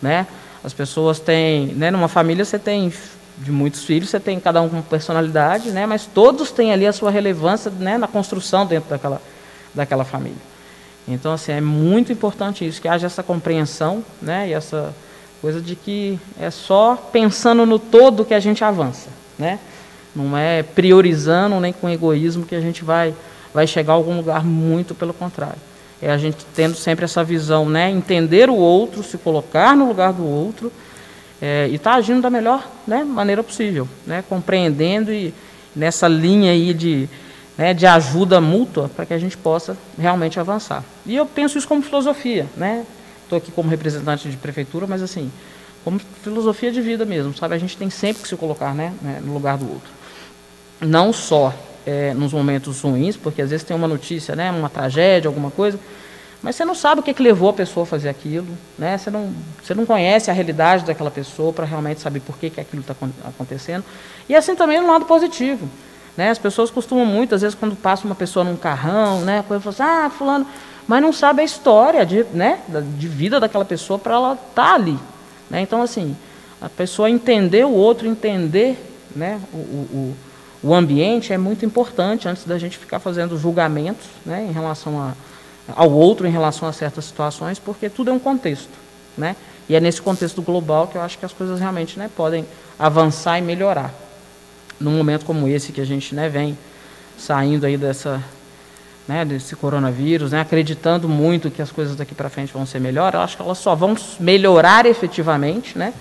né. As pessoas têm, né, numa família você tem de muitos filhos, você tem cada um com personalidade, né, mas todos têm ali a sua relevância, né, na construção dentro daquela daquela família. Então, assim, é muito importante isso, que haja essa compreensão, né, e essa coisa de que é só pensando no todo que a gente avança, né? Não é priorizando nem com egoísmo que a gente vai vai chegar a algum lugar, muito pelo contrário. É a gente tendo sempre essa visão, né, entender o outro, se colocar no lugar do outro é, e estar tá agindo da melhor né, maneira possível, né, compreendendo e nessa linha aí de né, de ajuda mútua para que a gente possa realmente avançar. E eu penso isso como filosofia, né? Estou aqui como representante de prefeitura, mas assim, como filosofia de vida mesmo, sabe? A gente tem sempre que se colocar, né, né no lugar do outro. Não só é, nos momentos ruins, porque às vezes tem uma notícia, né, uma tragédia, alguma coisa, mas você não sabe o que, que levou a pessoa a fazer aquilo, né? Você não, você não conhece a realidade daquela pessoa para realmente saber por que, que aquilo está acontecendo. E assim também no lado positivo. Né? As pessoas costumam muito, às vezes, quando passa uma pessoa num carrão, né, coisa assim, ah, fulano, mas não sabe a história de, né, de vida daquela pessoa para ela estar tá ali. Né? Então, assim, a pessoa entender o outro, entender né, o, o, o ambiente é muito importante antes da gente ficar fazendo julgamentos né, em relação a, ao outro, em relação a certas situações, porque tudo é um contexto. Né? E é nesse contexto global que eu acho que as coisas realmente né, podem avançar e melhorar num momento como esse que a gente né, vem saindo aí dessa, né, desse coronavírus, né, acreditando muito que as coisas daqui para frente vão ser melhores, eu acho que elas só vão melhorar efetivamente, né,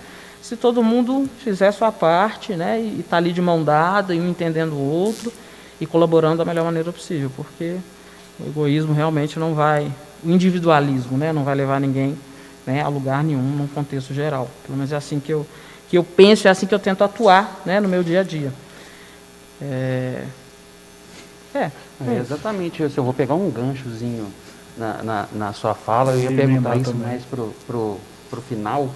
se todo mundo fizer sua parte, né, e está ali de mão dada, e um entendendo o outro e colaborando da melhor maneira possível, porque o egoísmo realmente não vai, o individualismo, né, não vai levar ninguém né, a lugar nenhum num contexto geral. Pelo menos é assim que eu que eu penso, é assim que eu tento atuar, né, no meu dia a dia. É, é, é exatamente isso. Eu vou pegar um ganchozinho na, na, na sua fala, eu ia perguntar isso também. mais pro, pro, pro final,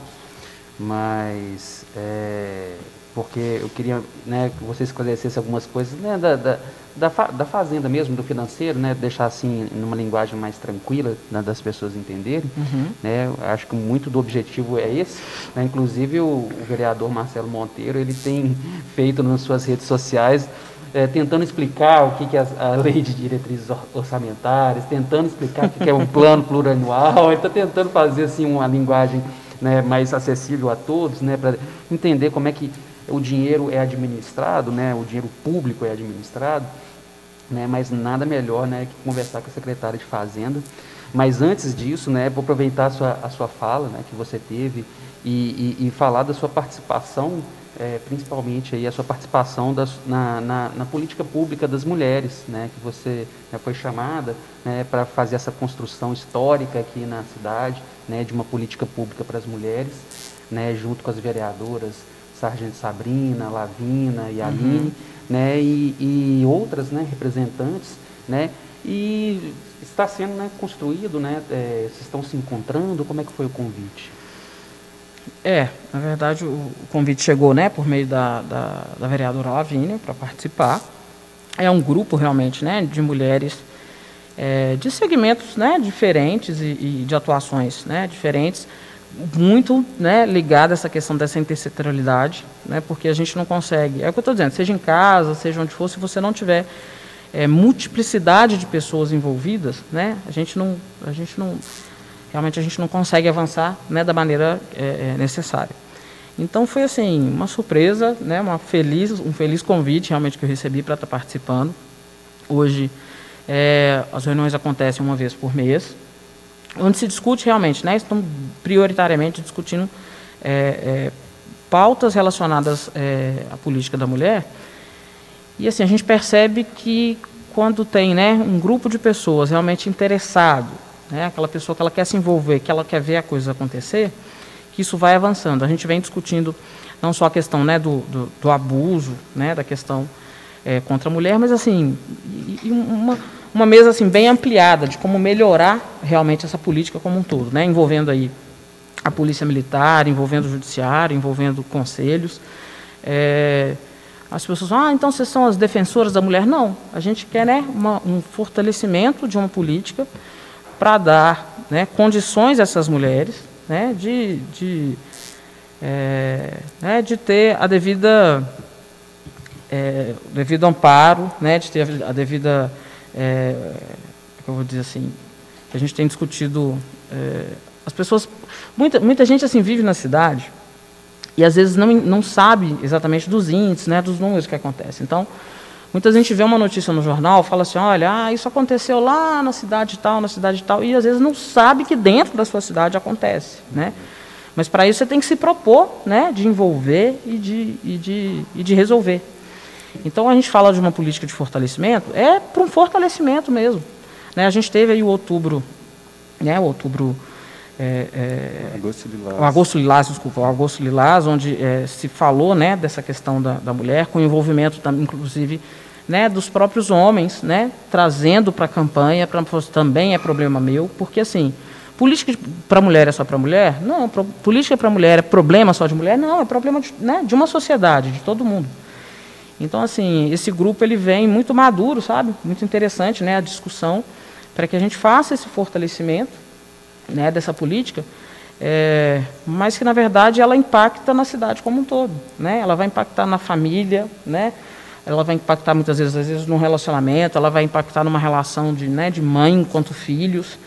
mas é, porque eu queria né, que você esclarecesse algumas coisas né, da, da, da, da, fazenda mesmo, do financeiro, né, deixar assim numa linguagem mais tranquila né, das pessoas entenderem. Uhum. Né, acho que muito do objetivo é esse. Né, inclusive o, o, vereador Marcelo Monteiro ele tem feito nas suas redes sociais é, tentando explicar o que, que é a, a, lei de diretrizes orçamentárias, tentando explicar o que, que é um plano plurianual, ele está tentando fazer assim uma linguagem né, mais acessível a todos, né, para entender como é que o dinheiro é administrado, né, o dinheiro público é administrado, né, mas nada melhor né, que conversar com a secretária de Fazenda. Mas antes disso, né, vou aproveitar a sua, a sua fala né, que você teve e, e, e falar da sua participação, é, principalmente aí a sua participação das, na, na, na, política pública das mulheres, né, que você já foi chamada né, para fazer essa construção histórica aqui na cidade, né, de uma política pública para as mulheres, né, junto com as vereadoras Sargento Sabrina, Lavina e Aline, uhum. né, e, e, outras né, representantes, né, e está sendo né, construído, né, é, vocês estão se encontrando, como é que foi o convite? É, na verdade o, o convite chegou né, por meio da, da, da vereadora Lavínia para participar. É um grupo realmente né, de mulheres é, de segmentos né, diferentes e, e de atuações né, diferentes, muito né, ligada essa questão dessa intersetorialidade, né, porque a gente não consegue. É o que eu estou dizendo, seja em casa, seja onde for, se você não tiver é, multiplicidade de pessoas envolvidas, né, a gente não, a gente não, realmente a gente não consegue avançar né, da maneira é, é necessária. Então foi assim uma surpresa, né, uma feliz, um feliz convite realmente que eu recebi para estar participando. Hoje é, as reuniões acontecem uma vez por mês, onde se discute realmente, né, estão prioritariamente discutindo é, é, pautas relacionadas é, à política da mulher. E assim, a gente percebe que quando tem né, um grupo de pessoas realmente interessado, né, aquela pessoa que ela quer se envolver, que ela quer ver a coisa acontecer, que isso vai avançando. A gente vem discutindo não só a questão né, do, do, do abuso, né, da questão é, contra a mulher, mas assim, uma, uma mesa assim bem ampliada de como melhorar realmente essa política como um todo, né? envolvendo aí a polícia militar, envolvendo o judiciário, envolvendo conselhos. É, as pessoas falam, ah, então vocês são as defensoras da mulher. Não, a gente quer né, uma, um fortalecimento de uma política para dar né, condições a essas mulheres né, de, de, é, né, de ter a devida é, devido amparo, né, de ter a devida, é, eu vou dizer assim, a gente tem discutido, é, as pessoas, muita, muita gente assim vive na cidade e às vezes não, não sabe exatamente dos índices, né, dos números que acontecem. Então, muita gente vê uma notícia no jornal, fala assim, olha, ah, isso aconteceu lá na cidade tal, na cidade tal, e às vezes não sabe que dentro da sua cidade acontece, né? Mas para isso você tem que se propor, né, de envolver e de, e de, e de resolver. Então a gente fala de uma política de fortalecimento, é para um fortalecimento mesmo. Né? A gente teve aí o outubro, né, o outubro. É, é, agosto Lilás. O Agosto Lilás, desculpa, o Agosto Lilás, onde é, se falou né, dessa questão da, da mulher, com envolvimento, inclusive, né, dos próprios homens, né, trazendo para a campanha, pra, também é problema meu, porque assim, política para mulher é só para mulher? Não, pro, política para mulher é problema só de mulher? Não, é problema de, né, de uma sociedade, de todo mundo. Então, assim, esse grupo ele vem muito maduro, sabe? Muito interessante, né, a discussão para que a gente faça esse fortalecimento, né, dessa política, é, mas que na verdade ela impacta na cidade como um todo, né? Ela vai impactar na família, né? Ela vai impactar muitas vezes, às vezes, no relacionamento, ela vai impactar numa relação de, né, de mãe enquanto filhos,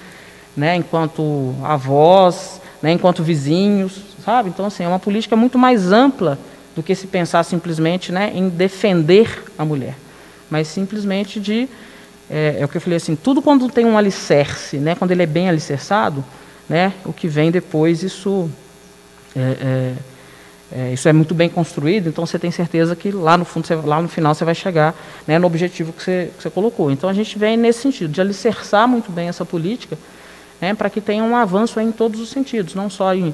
né, enquanto avós, né, enquanto vizinhos, sabe? Então, assim, é uma política muito mais ampla do que se pensar simplesmente né, em defender a mulher, mas simplesmente de é, é, o que eu falei assim, tudo quando tem um alicerce, né, quando ele é bem alicerçado, né, o que vem depois isso é, é, é isso é muito bem construído, então você tem certeza que lá no fundo, você, lá no final você vai chegar né, no objetivo que você, que você colocou. Então a gente vem nesse sentido de alicerçar muito bem essa política, né, para que tenha um avanço em todos os sentidos, não só em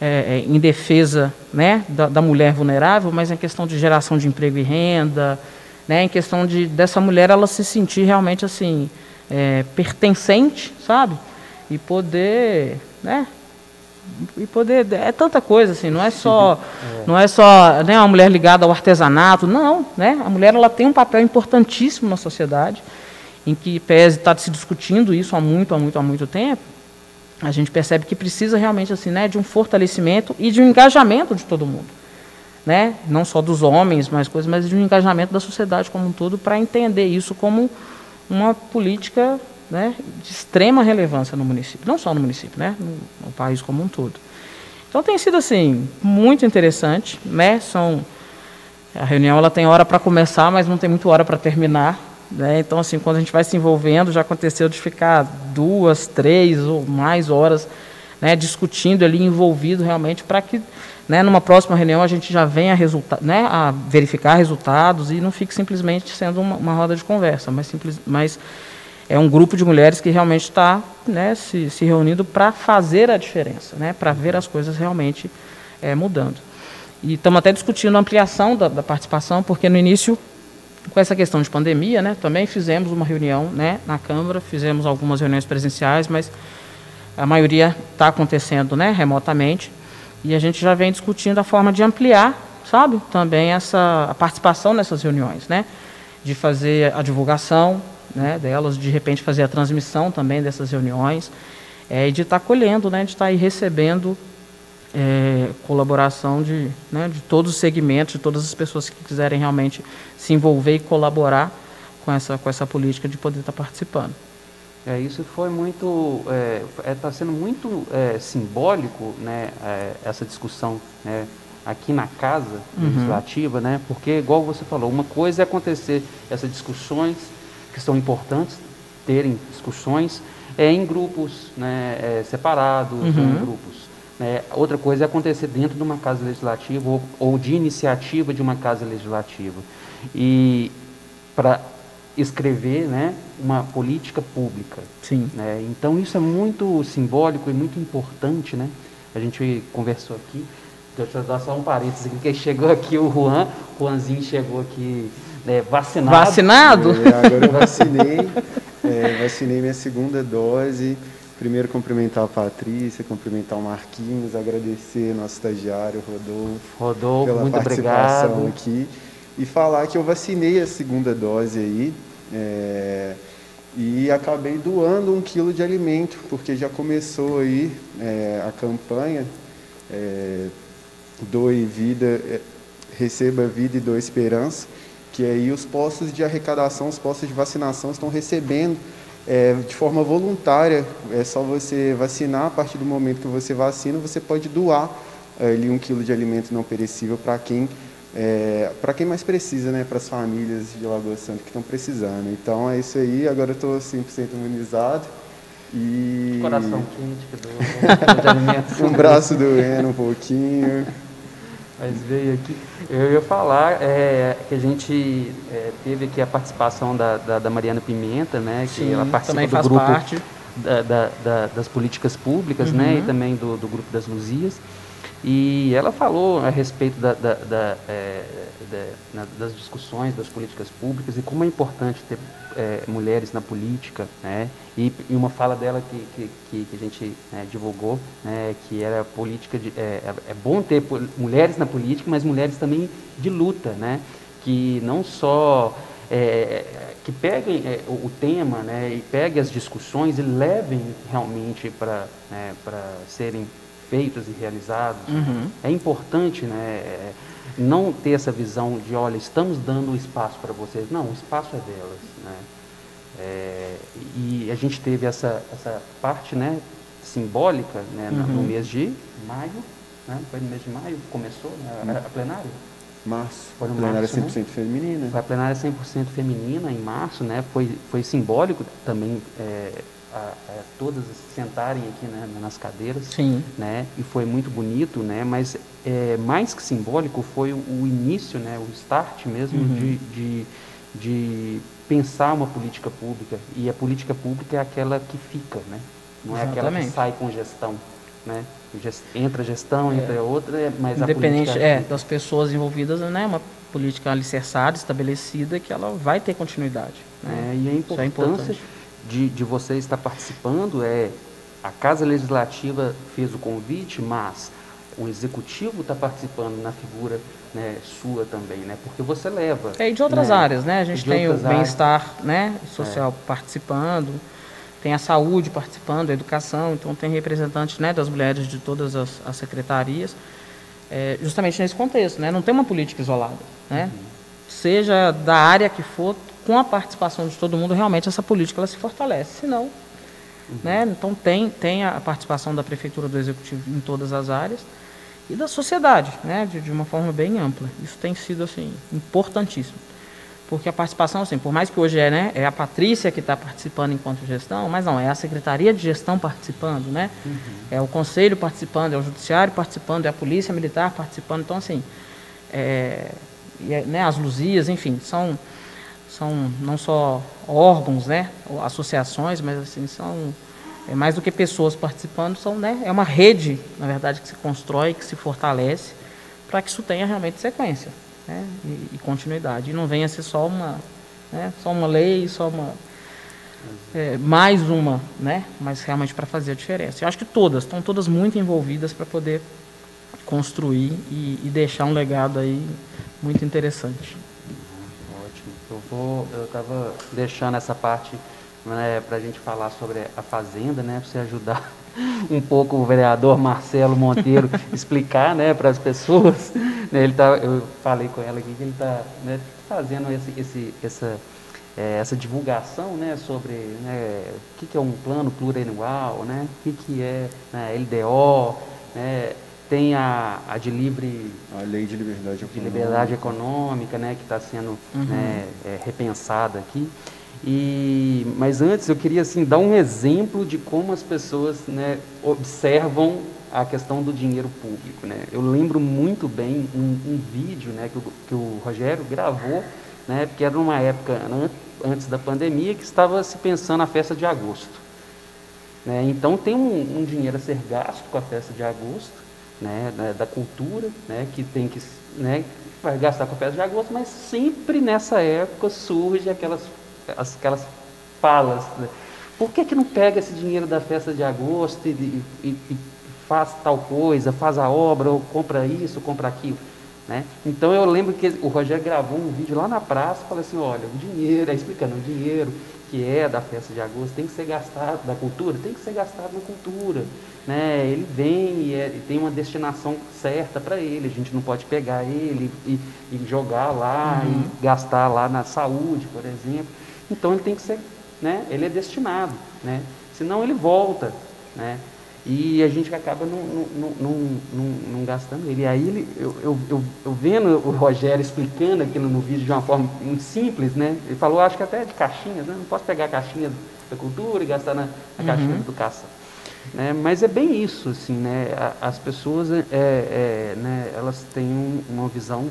é, é, em defesa né, da, da, mulher vulnerável, mas em questão de geração de emprego e renda, né, em questão de dessa mulher ela se sentir realmente assim é, pertencente, sabe, e poder, né, e poder é tanta coisa assim, não é só é. não é só né, uma mulher ligada ao artesanato, não, né, a mulher ela tem um papel importantíssimo na sociedade, em que pese está se discutindo isso há muito, há muito, há muito tempo a gente percebe que precisa realmente assim, né, de um fortalecimento e de um engajamento de todo mundo, né? Não só dos homens, mas coisas, mas de um engajamento da sociedade como um todo para entender isso como uma política, né, de extrema relevância no município, não só no município, né, no, no país como um todo. Então tem sido assim muito interessante, né? São a reunião ela tem hora para começar, mas não tem muito hora para terminar. Né? Então, assim, quando a gente vai se envolvendo, já aconteceu de ficar duas, três ou mais horas né, discutindo ali, envolvido realmente, para que né, numa próxima reunião a gente já venha a, né, a verificar resultados e não fique simplesmente sendo uma, uma roda de conversa, mas, simples, mas é um grupo de mulheres que realmente está né, se, se reunindo para fazer a diferença, né, para ver as coisas realmente é, mudando. E estamos até discutindo a ampliação da, da participação, porque no início com essa questão de pandemia, né, também fizemos uma reunião né, na Câmara, fizemos algumas reuniões presenciais, mas a maioria está acontecendo né, remotamente. E a gente já vem discutindo a forma de ampliar, sabe, também essa a participação nessas reuniões, né, de fazer a divulgação né, delas, de repente fazer a transmissão também dessas reuniões, é, e de estar tá colhendo, né, de estar tá recebendo é, colaboração de, né, de todos os segmentos, de todas as pessoas que quiserem realmente se envolver e colaborar com essa, com essa política de poder estar participando. É, isso foi muito, está é, é tá sendo muito é, simbólico, né, é, essa discussão né, aqui na casa uhum. legislativa, né, porque, igual você falou, uma coisa é acontecer essas discussões que são importantes, terem discussões é, em grupos né, é, separados, uhum. em grupos é, outra coisa é acontecer dentro de uma casa legislativa ou, ou de iniciativa de uma casa legislativa. E para escrever né, uma política pública. Sim. Né? Então isso é muito simbólico e muito importante. Né? A gente conversou aqui. Deixa eu dar só um parênteses aqui, que chegou aqui o Juan, o Juanzinho chegou aqui né, vacinado. Vacinado? É, agora eu vacinei. É, vacinei minha segunda dose. Primeiro cumprimentar a Patrícia, cumprimentar o Marquinhos, agradecer nosso estagiário Rodolfo, Rodolfo, pela muito participação obrigado. aqui e falar que eu vacinei a segunda dose aí é, e acabei doando um quilo de alimento porque já começou aí é, a campanha é, doe vida, é, receba vida e doe esperança, que aí os postos de arrecadação, os postos de vacinação estão recebendo é, de forma voluntária. É só você vacinar, a partir do momento que você vacina, você pode doar é, ali um quilo de alimento não perecível para quem é, para quem mais precisa, né, para as famílias de Lagoa Santa que estão precisando. Então é isso aí, agora eu estou 100% imunizado. E Coração quente que do, de alimentos. um braço doendo um pouquinho. Mas veio aqui. Eu ia falar é, que a gente é, teve aqui a participação da, da, da Mariana Pimenta, né? Que Sim, ela participa do grupo da- da- da- das políticas públicas, né? E Uhum. também do, do grupo das Luzias. E ela falou a respeito da- da- da, é, na- das discussões das políticas públicas e como é importante ter é, mulheres na política, né? E, e uma fala dela que, que, que- a gente né, divulgou, né, que era política de, é, é- é bom ter mulheres na política, mas mulheres também de luta, né? Que não só é, que peguem é, o, tema, né, e peguem as discussões e levem realmente para né, para serem feitos e realizados. Uhum. É importante, né, não ter essa visão de, olha, estamos dando espaço para vocês. Não, o espaço é delas, né? É, e a gente teve essa, essa parte, né, simbólica, né, na- no Uhum. mês de maio, né? Foi no mês de maio que começou né, a, a plenária? Março, Foi no plenária março, né? 100% feminina. Foi a plenária 100% feminina em março, né? Foi, foi simbólico também é, a, a todas sentarem aqui né, nas cadeiras, Sim. né? E foi muito bonito, né? Mas é, mais que simbólico foi o, o início, né? O start mesmo Uhum. de, de, de pensar uma política pública. E a política pública é aquela que fica, né? Não é aquela que Exatamente. sai com gestão, né? Entra gestão, É. entra outra, é, mas a Independente política é, das pessoas envolvidas, né? Uma política alicerçada, estabelecida, que ela vai ter continuidade. Né? É, e a é importância importante. De, de você estar participando é a Casa Legislativa fez o convite, mas o Executivo está participando na figura né, sua também, né? Porque você leva. É, e de outras né, áreas, né? A gente tem o bem-estar né, social participando, tem a saúde participando, a educação, então tem representantes né, das mulheres de todas as, as secretarias, é, justamente nesse contexto, né? Não tem uma política isolada, né? Seja da área que for, com a participação de todo mundo, realmente essa política ela se fortalece, senão... Né? Então tem, tem a participação da prefeitura do executivo em todas as áreas e da sociedade, né? de, de uma forma bem ampla. Isso tem sido assim importantíssimo, porque a participação, assim, por mais que hoje é, né, é a Patrícia que está participando enquanto gestão, mas não é a secretaria de gestão participando, né? É o conselho participando, é o judiciário participando, é a polícia militar participando. Então assim, é, é, né, as luzias, enfim, são são não só órgãos, né, associações, mas assim são é mais do que pessoas participando, são, né, é uma rede, na verdade, que se constrói, que se fortalece, para que isso tenha realmente sequência, né, e, e continuidade, e não venha ser só uma, né, só uma lei, só uma é, mais uma, né, mas realmente para fazer a diferença. Eu acho que todas estão todas muito envolvidas para poder construir e, e deixar um legado aí muito interessante. Eu estava deixando essa parte né, para a gente falar sobre a fazenda, né, para você ajudar um pouco o vereador Marcelo Monteiro explicar, né, para as pessoas. Né, ele tá, eu falei com ela aqui que ele está né, fazendo esse, esse, essa é, essa divulgação né, sobre né, o que, que é um plano plurianual, né, o que, que é né, LDO, né, tem a, a de livre A lei de liberdade de econômica. liberdade econômica, né, que está sendo né, é, repensada aqui. E, mas antes eu queria assim dar um exemplo de como as pessoas né, observam a questão do dinheiro público. Né. Eu lembro muito bem um, um vídeo né, que, o, que o Rogério gravou, né, porque era numa época an- antes da pandemia que estava se pensando a festa de agosto. Né? Então tem um, um dinheiro a ser gasto com a festa de agosto, né? da, da cultura, né? que tem que né? vai gastar com a festa de agosto, mas sempre nessa época surge aquelas, as- aquelas falas. Né? Por que, que não pega esse dinheiro da festa de agosto e, e, e faz tal coisa, faz a obra, ou compra isso, compra aquilo? Né? Então eu lembro que o Rogério gravou um vídeo lá na praça e falou assim, olha, o dinheiro, é explicando, o dinheiro que é da festa de agosto tem que ser gastado, da cultura, tem que ser gastado na cultura. Né? Ele vem e, é, e tem uma destinação certa para ele, a gente não pode pegar ele e, e jogar lá uhum. e gastar lá na saúde, por exemplo. Então ele tem que ser, né? ele é destinado, né? senão ele volta. Né? E a gente acaba não, não, não, não, gastando ele. E aí ele, eu, eu, eu, eu, vendo o Rogério explicando aquilo no vídeo de uma forma muito simples, né? Ele falou, acho que até de caixinhas, né? Não posso pegar a caixinha da cultura e gastar na, na uhum. caixinha da educação. Né? Mas é bem isso, assim, né? As pessoas, é, é, né, elas têm uma visão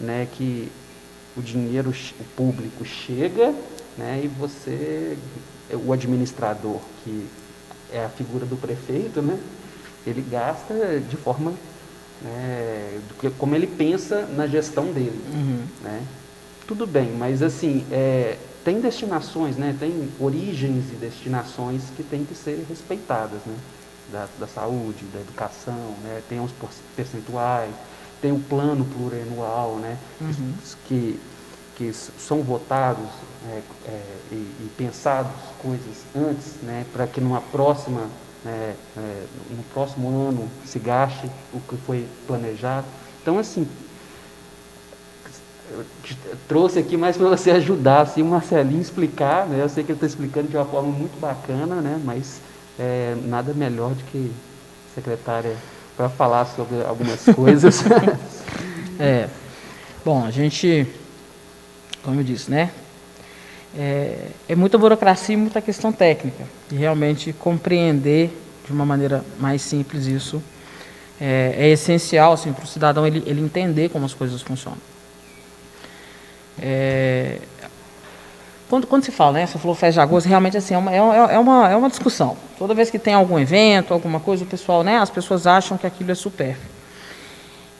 né, que o dinheiro, o público chega né, e você, o administrador, que é a figura do prefeito, né? Ele gasta de forma né, como ele pensa na gestão dele, uhum. né? Tudo bem, mas assim é, tem destinações, né? Tem origens e destinações que têm que ser respeitadas, né? Da, da saúde, da educação, né? Tem os percentuais, tem o plano plurianual, né? Uhum. Que que são votados é, é, e, e, pensados coisas antes, né, para que numa próxima, né, é, no próximo ano se gaste o que foi planejado. Então, assim, trouxe aqui mais para você ajudar, assim, o Marcelinho explicar, né, eu sei que ele está explicando de uma forma muito bacana, né, mas é, nada melhor do que secretária para falar sobre algumas coisas. é, bom, a gente como eu disse, né? É, é muita burocracia e muita questão técnica. E realmente compreender de uma maneira mais simples isso é, é essencial assim, para o cidadão ele, ele entender como as coisas funcionam. É, quando, quando se fala, né, você falou festa de agosto, realmente assim, é uma, é, uma, é uma discussão. Toda vez que tem algum evento, alguma coisa, o pessoal, né, as pessoas acham que aquilo é supérfluo.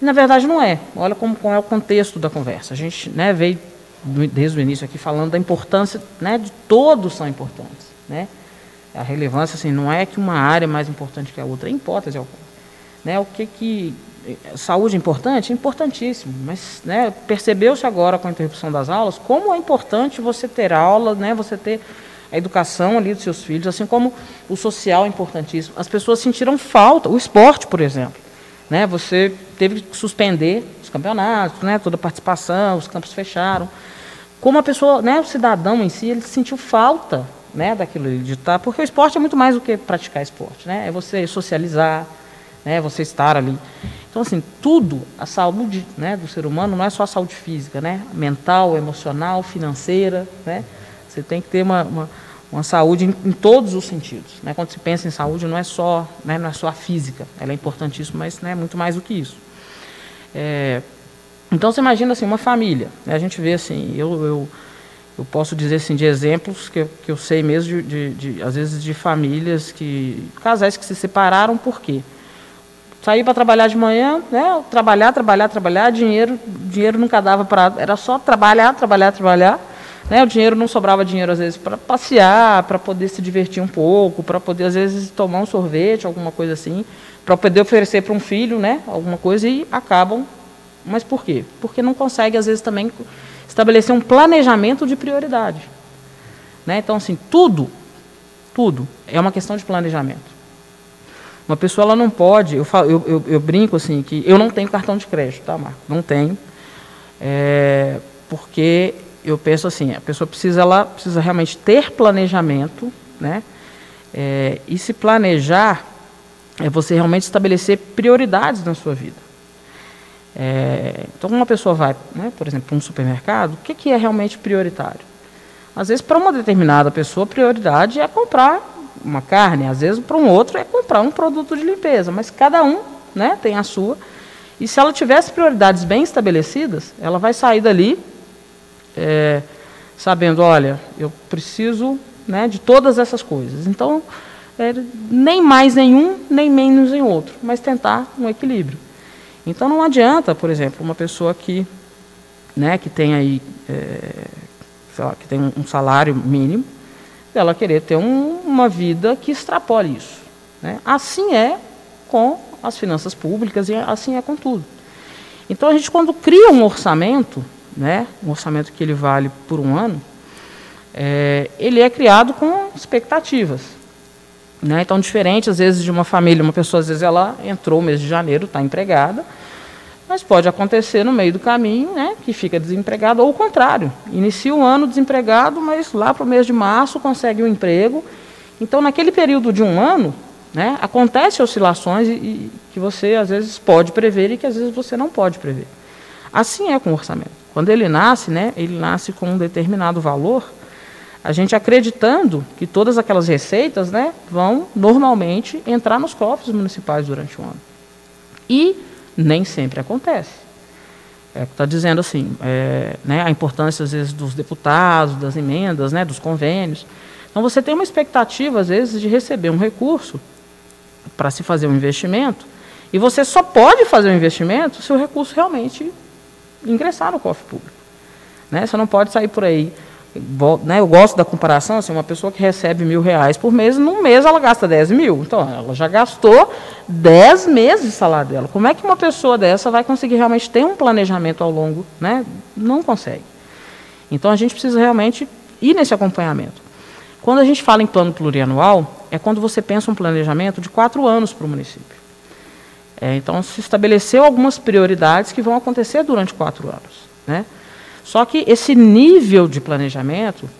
Na verdade não é. Olha como, como é o contexto da conversa. A gente né, veio desde o início aqui falando da importância, né, de todos são importantes, né? A relevância assim não é que uma área é mais importante que a outra, é hipótese alguma, né? O que que saúde é importante, importantíssimo, mas né, percebeu-se agora com a interrupção das aulas como é importante você ter aula, né, você ter a educação ali dos seus filhos, assim como o social é importantíssimo. As pessoas sentiram falta, o esporte, por exemplo, né, você teve que suspender os campeonatos, né, toda a participação, os campos fecharam como a pessoa, né, o cidadão em si, ele sentiu falta né, daquilo de estar, porque o esporte é muito mais do que praticar esporte, né? É você socializar, né, você estar ali. Então assim, tudo, a saúde, né, do ser humano não é só a saúde física, né? Mental, emocional, financeira, né? Você tem que ter uma, uma, uma saúde em, em, todos os sentidos, né? Quando se pensa em saúde, não é só, né, não é só a física, ela é importantíssima, mas né, muito mais do que isso. É, então você imagina assim, uma família. Né? A gente vê assim, eu, eu, eu posso dizer assim, de exemplos que, que eu sei mesmo, de, de, de, às vezes de famílias que. casais que se separaram por quê? Saí para trabalhar de manhã, né? Trabalhar, trabalhar, trabalhar, dinheiro, dinheiro nunca dava para. Era só trabalhar, trabalhar, trabalhar. Né? O dinheiro não sobrava dinheiro, às vezes, para passear, para poder se divertir um pouco, para poder, às vezes, tomar um sorvete, alguma coisa assim, para poder oferecer para um filho, né? Alguma coisa, e acabam mas por quê? Porque não consegue, às vezes, também estabelecer um planejamento de prioridade. Né? Então, assim, tudo, tudo é uma questão de planejamento. Uma pessoa ela não pode, eu, falo, eu, eu, eu brinco assim, que eu não tenho cartão de crédito, tá, Marco? Não tenho. É, porque eu penso assim, a pessoa precisa, ela precisa realmente ter planejamento, né? É, e se planejar é você realmente estabelecer prioridades na sua vida. É, então, uma pessoa vai, né, por exemplo, para um supermercado, o que, que é realmente prioritário? Às vezes, para uma determinada pessoa, prioridade é comprar uma carne, às vezes, para um outro, é comprar um produto de limpeza, mas cada um né, tem a sua. E se ela tivesse prioridades bem estabelecidas, ela vai sair dali é, sabendo: olha, eu preciso né, de todas essas coisas. Então, é, nem mais nenhum, nem menos em outro, mas tentar um equilíbrio. Então não adianta, por exemplo, uma pessoa que, né, que tem aí, é, lá, que tem um salário mínimo, dela querer ter um, uma vida que extrapole isso. Né? Assim é com as finanças públicas e assim é com tudo. Então a gente quando cria um orçamento, né, um orçamento que ele vale por um ano, é, ele é criado com expectativas. Né? Então, diferente, às vezes, de uma família, uma pessoa, às vezes, ela entrou no mês de janeiro, está empregada, mas pode acontecer no meio do caminho né, que fica desempregado, ou o contrário, inicia o ano desempregado, mas lá para o mês de março consegue um emprego. Então, naquele período de um ano, né, acontecem oscilações e, e, que você, às vezes, pode prever e que, às vezes, você não pode prever. Assim é com o orçamento. Quando ele nasce, né, ele nasce com um determinado valor, a gente acreditando que todas aquelas receitas né, vão normalmente entrar nos cofres municipais durante o ano. E nem sempre acontece. É está dizendo assim, é, né, a importância às vezes dos deputados, das emendas, né, dos convênios. Então você tem uma expectativa às vezes de receber um recurso para se fazer um investimento e você só pode fazer o um investimento se o recurso realmente ingressar no cofre público. Né? Você não pode sair por aí né, eu gosto da comparação, assim, uma pessoa que recebe mil reais por mês, num mês ela gasta 10 mil. Então, ela já gastou 10 meses de salário dela. Como é que uma pessoa dessa vai conseguir realmente ter um planejamento ao longo? Né? Não consegue. Então, a gente precisa realmente ir nesse acompanhamento. Quando a gente fala em plano plurianual, é quando você pensa um planejamento de quatro anos para o município. É, então, se estabeleceu algumas prioridades que vão acontecer durante quatro anos. Né? Só que esse nível de planejamento,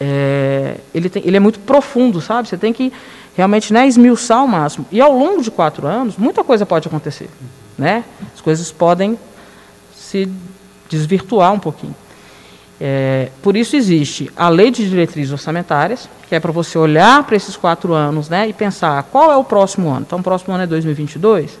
é, ele, tem, ele é muito profundo, sabe? Você tem que realmente né, esmiuçar ao máximo. E ao longo de quatro anos, muita coisa pode acontecer. Né? As coisas podem se desvirtuar um pouquinho. É, por isso existe a lei de diretrizes orçamentárias, que é para você olhar para esses quatro anos né, e pensar qual é o próximo ano. Então, o próximo ano é 2022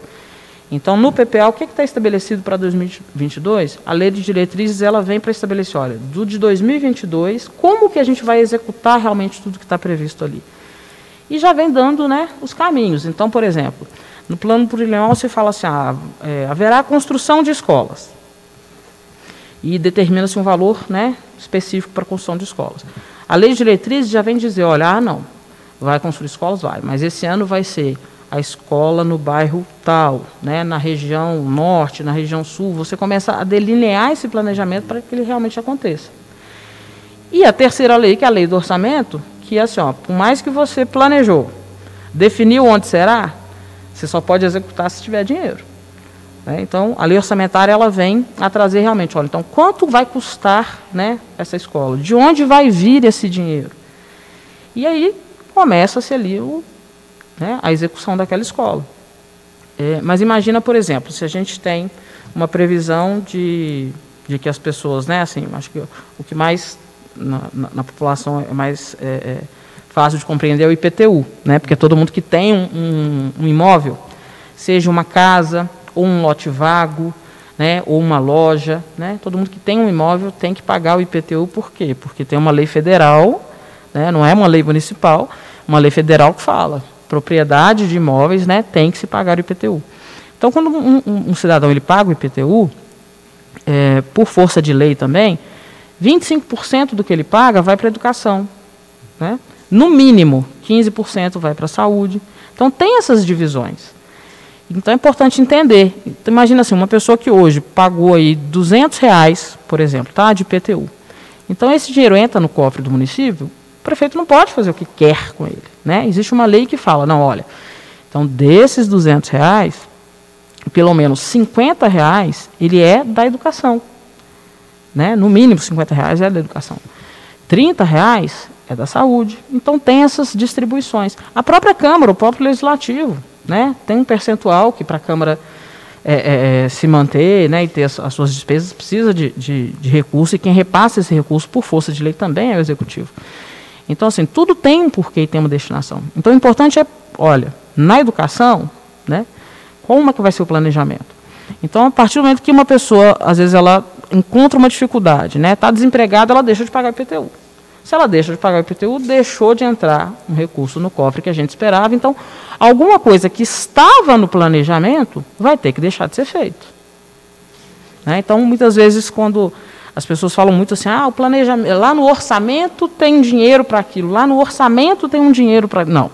então, no PPA, o que está estabelecido para 2022? A lei de diretrizes ela vem para estabelecer, olha, do de 2022, como que a gente vai executar realmente tudo que está previsto ali. E já vem dando né, os caminhos. Então, por exemplo, no plano plurianual você fala assim, ah, é, haverá construção de escolas. E determina-se um valor né, específico para a construção de escolas. A lei de diretrizes já vem dizer, olha, ah, não, vai construir escolas, vai, mas esse ano vai ser a escola no bairro tal, né, na região norte, na região sul. Você começa a delinear esse planejamento para que ele realmente aconteça. E a terceira lei, que é a lei do orçamento, que é assim, ó, por mais que você planejou, definiu onde será, você só pode executar se tiver dinheiro. Né? Então, a lei orçamentária ela vem a trazer realmente, olha, então quanto vai custar né, essa escola? De onde vai vir esse dinheiro? E aí começa-se ali o né, a execução daquela escola. É, mas imagina, por exemplo, se a gente tem uma previsão de, de que as pessoas, né, assim, acho que o que mais na, na, na população é mais é, é, fácil de compreender é o IPTU, né, porque todo mundo que tem um, um, um imóvel, seja uma casa ou um lote vago, né, ou uma loja, né, todo mundo que tem um imóvel tem que pagar o IPTU, por quê? Porque tem uma lei federal, né, não é uma lei municipal, uma lei federal que fala propriedade de imóveis, né, tem que se pagar o IPTU. Então, quando um, um, um cidadão ele paga o IPTU, é, por força de lei também, 25% do que ele paga vai para a educação. Né? No mínimo, 15% vai para a saúde. Então, tem essas divisões. Então, é importante entender. Então, imagina assim, uma pessoa que hoje pagou aí 200 reais, por exemplo, tá, de IPTU. Então, esse dinheiro entra no cofre do município, o prefeito não pode fazer o que quer com ele. Né? Existe uma lei que fala, não, olha, então desses 200 reais, pelo menos 50 reais, ele é da educação. Né? No mínimo 50 reais é da educação. 30 reais é da saúde. Então tem essas distribuições. A própria Câmara, o próprio Legislativo, né? tem um percentual que para a Câmara é, é, é, se manter né, e ter as, as suas despesas precisa de, de, de recurso e quem repassa esse recurso por força de lei também é o Executivo. Então, assim, tudo tem um porquê e tem uma destinação. Então, o importante é, olha, na educação, né, como é que vai ser o planejamento? Então, a partir do momento que uma pessoa, às vezes, ela encontra uma dificuldade, né, está desempregada, ela deixa de pagar IPTU. Se ela deixa de pagar o IPTU, deixou de entrar um recurso no cofre que a gente esperava. Então, alguma coisa que estava no planejamento vai ter que deixar de ser feito. Né? Então, muitas vezes, quando As pessoas falam muito assim, ah, o planejamento, lá no orçamento tem dinheiro para aquilo, lá no orçamento tem um dinheiro para. Não.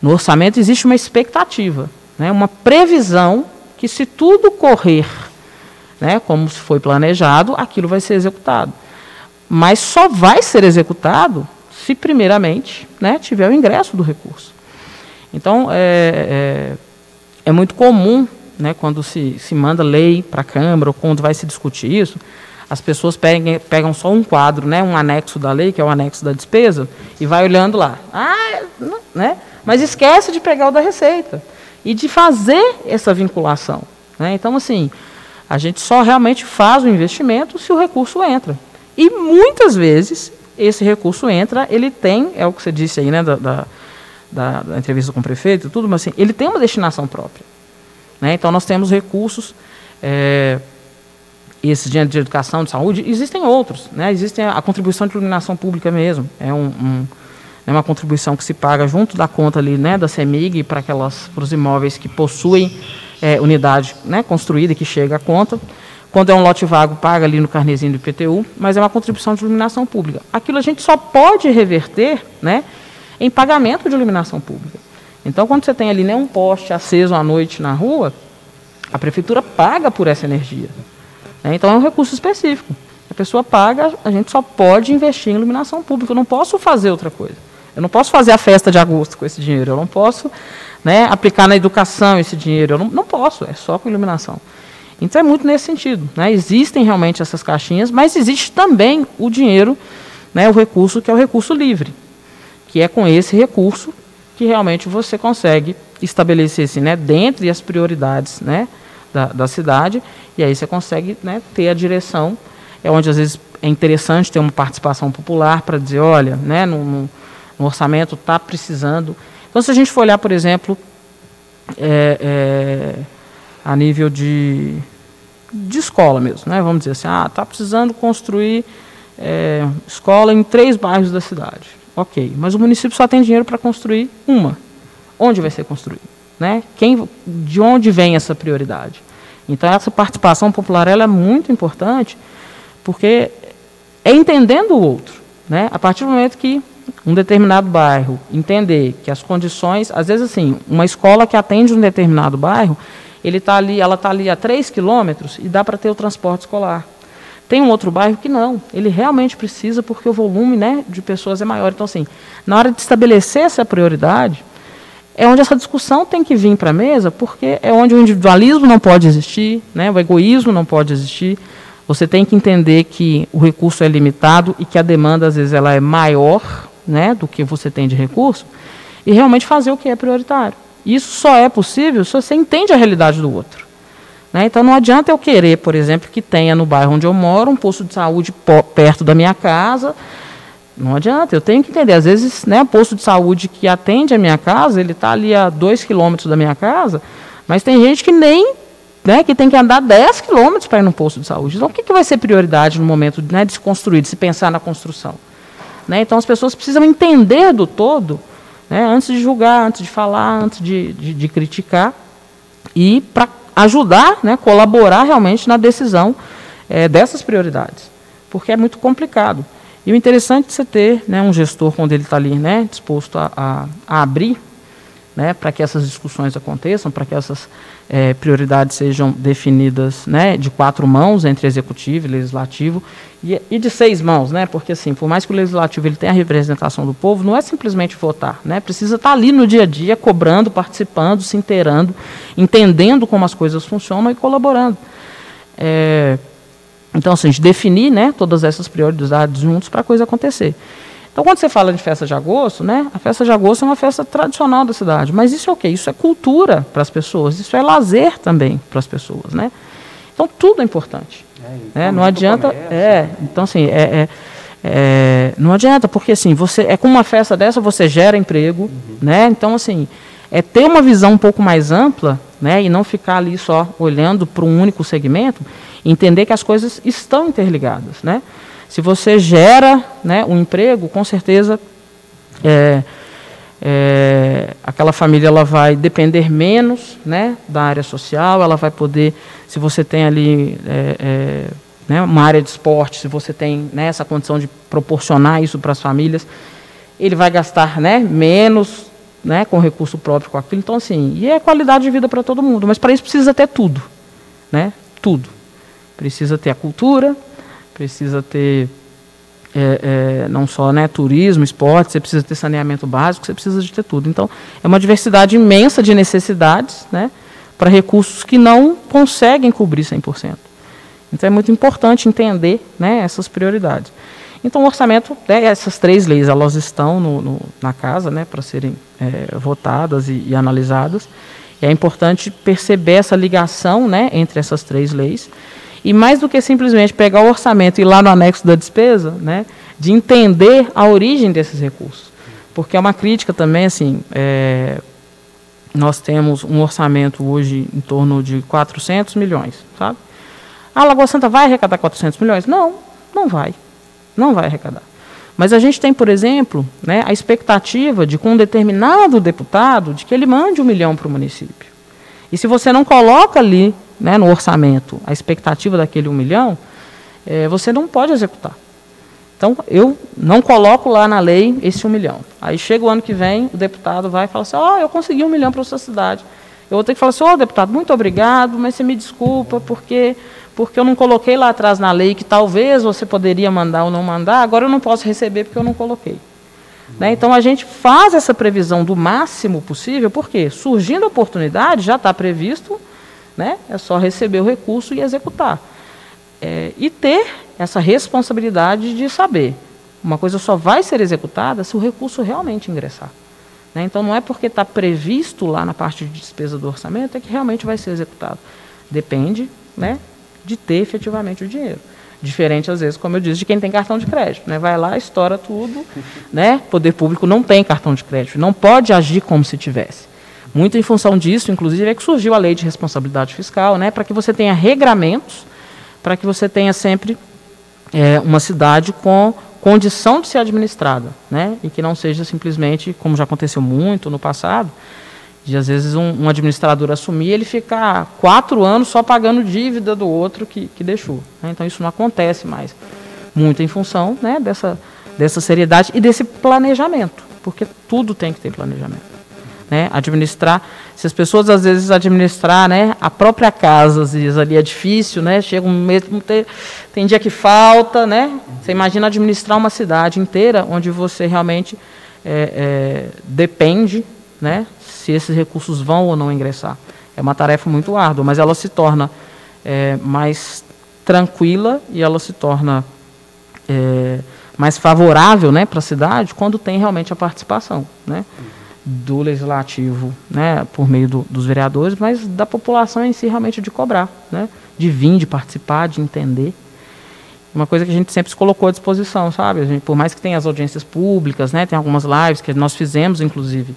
No orçamento existe uma expectativa, né, uma previsão que se tudo correr né, como foi planejado, aquilo vai ser executado. Mas só vai ser executado se, primeiramente, né, tiver o ingresso do recurso. Então, é, é, é muito comum, né, quando se, se manda lei para a Câmara, ou quando vai se discutir isso, as pessoas pegam, pegam só um quadro, né, um anexo da lei, que é o anexo da despesa, e vai olhando lá. Ah, né, mas esquece de pegar o da receita e de fazer essa vinculação. Né? Então, assim, a gente só realmente faz o investimento se o recurso entra. E muitas vezes esse recurso entra, ele tem, é o que você disse aí, né, da, da, da, da entrevista com o prefeito, tudo, mas assim, ele tem uma destinação própria. Né? Então nós temos recursos, é, esse dinheiro de educação, de saúde, existem outros, né? Existem a, contribuição de iluminação pública mesmo, é um, um é uma contribuição que se paga junto da conta ali, né, da CEMIG para aquelas para os imóveis que possuem é, unidade né, construída que chega à conta. Quando é um lote vago, paga ali no carnezinho do IPTU, mas é uma contribuição de iluminação pública. Aquilo a gente só pode reverter né, em pagamento de iluminação pública. Então, quando você tem ali né, um poste aceso à noite na rua, a prefeitura paga por essa energia. Né? Então, é um recurso específico. A pessoa paga, a gente só pode investir em iluminação pública. Eu não posso fazer outra coisa. Eu não posso fazer a festa de agosto com esse dinheiro. Eu não posso né, aplicar na educação esse dinheiro. Eu não, não posso, é só com iluminação. Então é muito nesse sentido. Né? Existem realmente essas caixinhas, mas existe também o dinheiro, né, o recurso que é o recurso livre, que é com esse recurso que realmente você consegue estabelecer-se né, dentre as prioridades né, da, da cidade, e aí você consegue né, ter a direção. É onde às vezes é interessante ter uma participação popular para dizer, olha, né, no, no, orçamento está precisando então, se a gente for olhar, por exemplo, é, é, a nível de, de escola mesmo, né? vamos dizer assim, ah, está precisando construir é, escola em três bairros da cidade. Ok, mas o município só tem dinheiro para construir uma. Onde vai ser construído? Né? Quem, de onde vem essa prioridade? Então, essa participação popular ela é muito importante, porque é entendendo o outro. Né? A partir do momento que um determinado bairro, entender que as condições, às vezes assim, uma escola que atende um determinado bairro, ele tá ali, ela está ali a 3 quilômetros e dá para ter o transporte escolar. Tem um outro bairro que não, ele realmente precisa porque o volume né, de pessoas é maior. Então, assim, na hora de estabelecer essa prioridade, é onde essa discussão tem que vir para a mesa, porque é onde o individualismo não pode existir, né, o egoísmo não pode existir. Você tem que entender que o recurso é limitado e que a demanda, às vezes, ela é maior né, do que você tem de recurso, e realmente fazer o que é prioritário. Isso só é possível se você entende a realidade do outro. Né? Então não adianta eu querer, por exemplo, que tenha no bairro onde eu moro um posto de saúde perto da minha casa. Não adianta, eu tenho que entender. Às vezes, né, o posto de saúde que atende a minha casa, ele está ali a dois quilômetros da minha casa, mas tem gente que nem, né, que tem que andar 10 quilômetros para ir no posto de saúde. Então, o que, que vai ser prioridade no momento né, de se construir, de se pensar na construção? Né? Então as pessoas precisam entender do todo, né? antes de julgar, antes de falar, antes de, de, de criticar, e para ajudar, né? colaborar realmente na decisão é, dessas prioridades, porque é muito complicado. E o interessante é você ter né, um gestor, quando ele está ali né, disposto a, a, a abrir né, para que essas discussões aconteçam, para que essas é, prioridades sejam definidas né, de quatro mãos entre executivo e legislativo e, e, de seis mãos, né, porque assim, por mais que o legislativo ele tenha a representação do povo, não é simplesmente votar, né, precisa estar tá ali no dia a dia, cobrando, participando, se inteirando, entendendo como as coisas funcionam e colaborando. É, então, assim, definir né, todas essas prioridades juntos para a coisa acontecer. Então, quando você fala de festa de agosto, né, a festa de agosto é uma festa tradicional da cidade. Mas isso é o quê? Isso é cultura para as pessoas, isso é lazer também para as pessoas. Né? Então, tudo é importante. É, é, não adianta. É, então, assim, é, é, é, não adianta, porque assim, você é com uma festa dessa você gera emprego, uhum. né? Então, assim, é ter uma visão um pouco mais ampla, né? E não ficar ali só olhando para um único segmento, entender que as coisas estão interligadas, né? Se você gera né, um emprego, com certeza é, é, aquela família ela vai depender menos né, da área social, ela vai poder, se você tem ali é, é né, uma área de esporte, se você tem né, essa condição de proporcionar isso para as famílias, ele vai gastar né, menos né, com recurso próprio com aquilo. Então, assim, e é qualidade de vida para todo mundo. Mas para isso precisa ter tudo. Né? Tudo. Precisa ter a cultura, precisa ter é, é, não só né, turismo, esporte, você precisa ter saneamento básico, você precisa de ter tudo. Então, é uma diversidade imensa de necessidades né, para recursos que não conseguem cobrir 100%. Então é muito importante entender né, essas prioridades. Então o orçamento, né, essas três leis, elas estão no, no, na casa né, para serem é, votadas e, e, analisadas. E é importante perceber essa ligação né, entre essas três leis. E mais do que simplesmente pegar o orçamento e ir lá no anexo da despesa, né, de entender a origem desses recursos. Porque é uma crítica também, assim, é, nós temos um orçamento hoje em torno de 400 milhões, sabe? A Lagoa Santa vai arrecadar 400 milhões? Não, não vai. Não vai arrecadar. Mas a gente tem, por exemplo, né, a expectativa de, com um determinado deputado, de que ele mande um milhão para o município. E se você não coloca ali né, no orçamento a expectativa daquele um milhão, é, você não pode executar. Então, eu não coloco lá na lei esse um milhão. Aí chega o ano que vem, o deputado vai e fala assim, ó, oh, eu consegui um milhão para a sua cidade. Eu vou ter que falar assim, ó, oh, deputado, muito obrigado, mas você me desculpa, porque porque eu não coloquei lá atrás na lei que talvez você poderia mandar ou não mandar, agora eu não posso receber porque eu não coloquei. Uhum. Né? Então a gente faz essa previsão do máximo possível, porque surgindo a oportunidade, já está previsto, né? é só receber o recurso e executar. É, e ter essa responsabilidade de saber. Uma coisa só vai ser executada se o recurso realmente ingressar. Né? Então não é porque está previsto lá na parte de despesa do orçamento é que realmente vai ser executado. Depende né, de ter efetivamente o dinheiro. Diferente, às vezes, como eu disse, de quem tem cartão de crédito. Né? Vai lá, estoura tudo. Né? Poder público não tem cartão de crédito, não pode agir como se tivesse. Muito em função disso, inclusive, é que surgiu a lei de responsabilidade fiscal, né? para que você tenha regramentos, para que você tenha sempre é, uma cidade com condição de ser administrada, né? e que não seja simplesmente, como já aconteceu muito no passado, de às vezes um, um administrador assumir ele ficar quatro anos só pagando dívida do outro que, que deixou. Né? Então isso não acontece mais. Muito em função né, dessa, dessa seriedade e desse planejamento, porque tudo tem que ter planejamento. Né? Administrar, se as pessoas às vezes administrar né, a própria casa, às vezes ali é difícil, né? chega um mês, tem, tem dia que falta, né? Você imagina administrar uma cidade inteira onde você realmente é, é, depende né, se esses recursos vão ou não ingressar. É uma tarefa muito árdua, mas ela se torna é, mais tranquila e ela se torna é, mais favorável né, para a cidade quando tem realmente a participação né, do legislativo, né, por meio do, dos vereadores, mas da população em si realmente de cobrar, né, de vir, de participar, de entender. Uma coisa que a gente sempre se colocou à disposição, sabe? Gente, por mais que tenha as audiências públicas, né, tem algumas lives que nós fizemos, inclusive,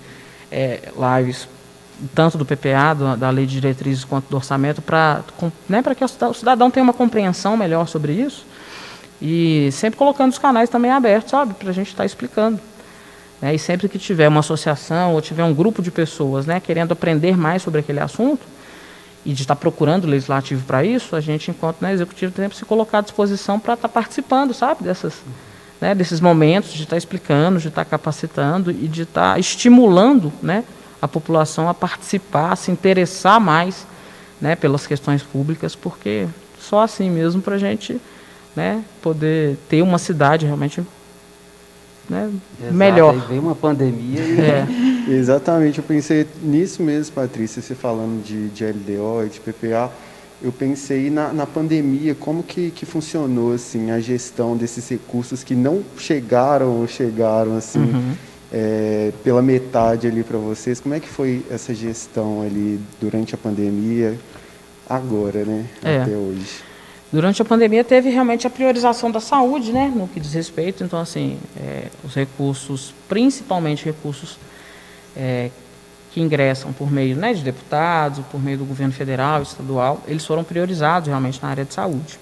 é, lives, tanto do PPA, do, da Lei de Diretrizes, quanto do Orçamento, para né, que o cidadão tenha uma compreensão melhor sobre isso. E sempre colocando os canais também abertos, sabe, para a gente estar tá explicando. Né, e sempre que tiver uma associação ou tiver um grupo de pessoas né, querendo aprender mais sobre aquele assunto, e de estar tá procurando legislativo para isso, a gente, enquanto né, executivo, tem que se colocar à disposição para estar tá participando, sabe, dessas né, desses momentos de estar explicando, de estar capacitando e de estar estimulando né, a população a participar, a se interessar mais né, pelas questões públicas, porque só assim mesmo para a gente né, poder ter uma cidade realmente né, Exato, melhor. Aí veio uma pandemia e... É. Exatamente, eu pensei nisso mesmo, Patrícia, você falando de, de LDO e de PPA eu pensei na, na pandemia, como que, que funcionou assim, a gestão desses recursos que não chegaram ou chegaram assim, uhum. é, pela metade ali para vocês. Como é que foi essa gestão ali durante a pandemia, agora, né, é. até hoje? Durante a pandemia teve realmente a priorização da saúde, né, no que diz respeito. Então, assim, é, os recursos, principalmente recursos é, que ingressam por meio né, de deputados, por meio do governo federal, estadual, eles foram priorizados realmente na área de saúde.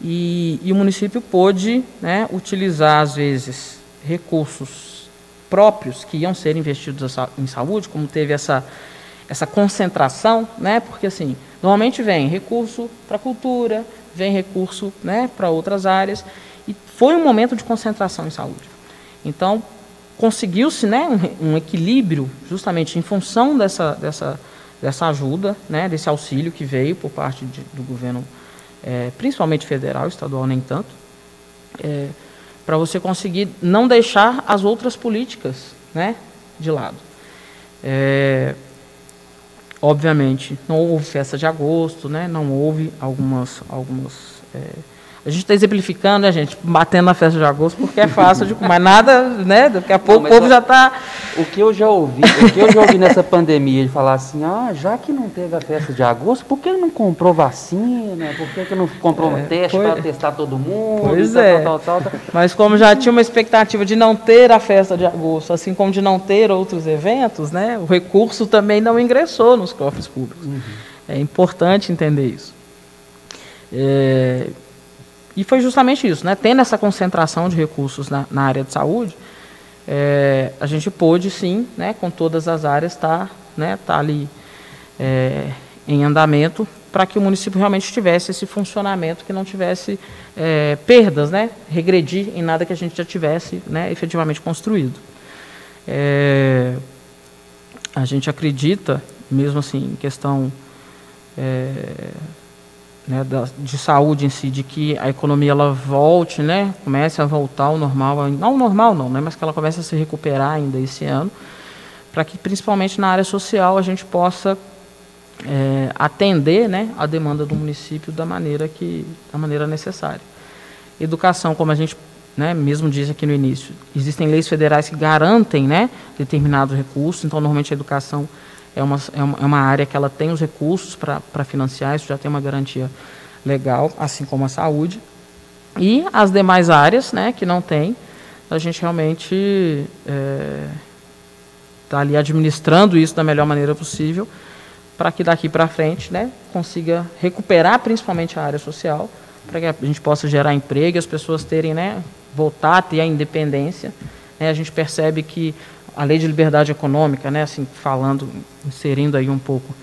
E, e o município pôde né, utilizar, às vezes, recursos próprios que iam ser investidos em saúde, como teve essa, essa concentração, né, porque assim, normalmente vem recurso para cultura, vem recurso né, para outras áreas. E foi um momento de concentração em saúde. Então, conseguiu-se né, um, um, equilíbrio justamente em função dessa, dessa, dessa ajuda, né, desse auxílio que veio por parte de, do governo, é, principalmente federal, estadual nem tanto, é, para você conseguir não deixar as outras políticas né, de lado. É, obviamente, não houve festa de agosto, né, não houve algumas, algumas é, a gente está exemplificando, né, gente? Batendo na festa de agosto, porque é fácil de mas nada, né? Daqui a pouco não, o povo já está. O que eu já ouvi, o que eu já ouvi nessa pandemia, de falar assim, ah, já que não teve a festa de agosto, por que não comprou vacina? Por que, que não comprou é, um teste foi... para testar todo mundo? Pois é. Tal, tal, tal, Mas como já tinha uma expectativa de não ter a festa de agosto, assim como de não ter outros eventos, né? O recurso também não ingressou nos cofres públicos. Uhum. É importante entender isso. É, e foi justamente isso, né? tendo essa concentração de recursos na, na área de saúde, é, a gente pôde sim, né, com todas as áreas, estar tá, né, tá ali é, em andamento para que o município realmente tivesse esse funcionamento, que não tivesse é, perdas, né, regredir em nada que a gente já tivesse né, efetivamente construído. A gente acredita, mesmo assim, em questão né, da, de saúde em si, de que a economia ela volte, né, comece a voltar ao normal, não normal não, né, mas que ela comece a se recuperar ainda esse ano, para que principalmente na área social a gente possa é, atender, né, a demanda do município da maneira que, da maneira necessária. Educação, como a gente né, mesmo disse aqui no início, existem leis federais que garantem, né, determinados recursos, então normalmente a educação é uma, é uma, é uma área que ela tem os recursos para financiar, isso já tem uma garantia legal, assim como a saúde. E as demais áreas né, que não tem, a gente realmente está é, tá ali administrando isso da melhor maneira possível, para que daqui para frente né, consiga recuperar principalmente a área social, para que a gente possa gerar emprego e as pessoas terem, né, voltar a ter a independência. Né, a gente percebe que a lei de liberdade econômica, né, assim, falando, inserindo aí um pouco,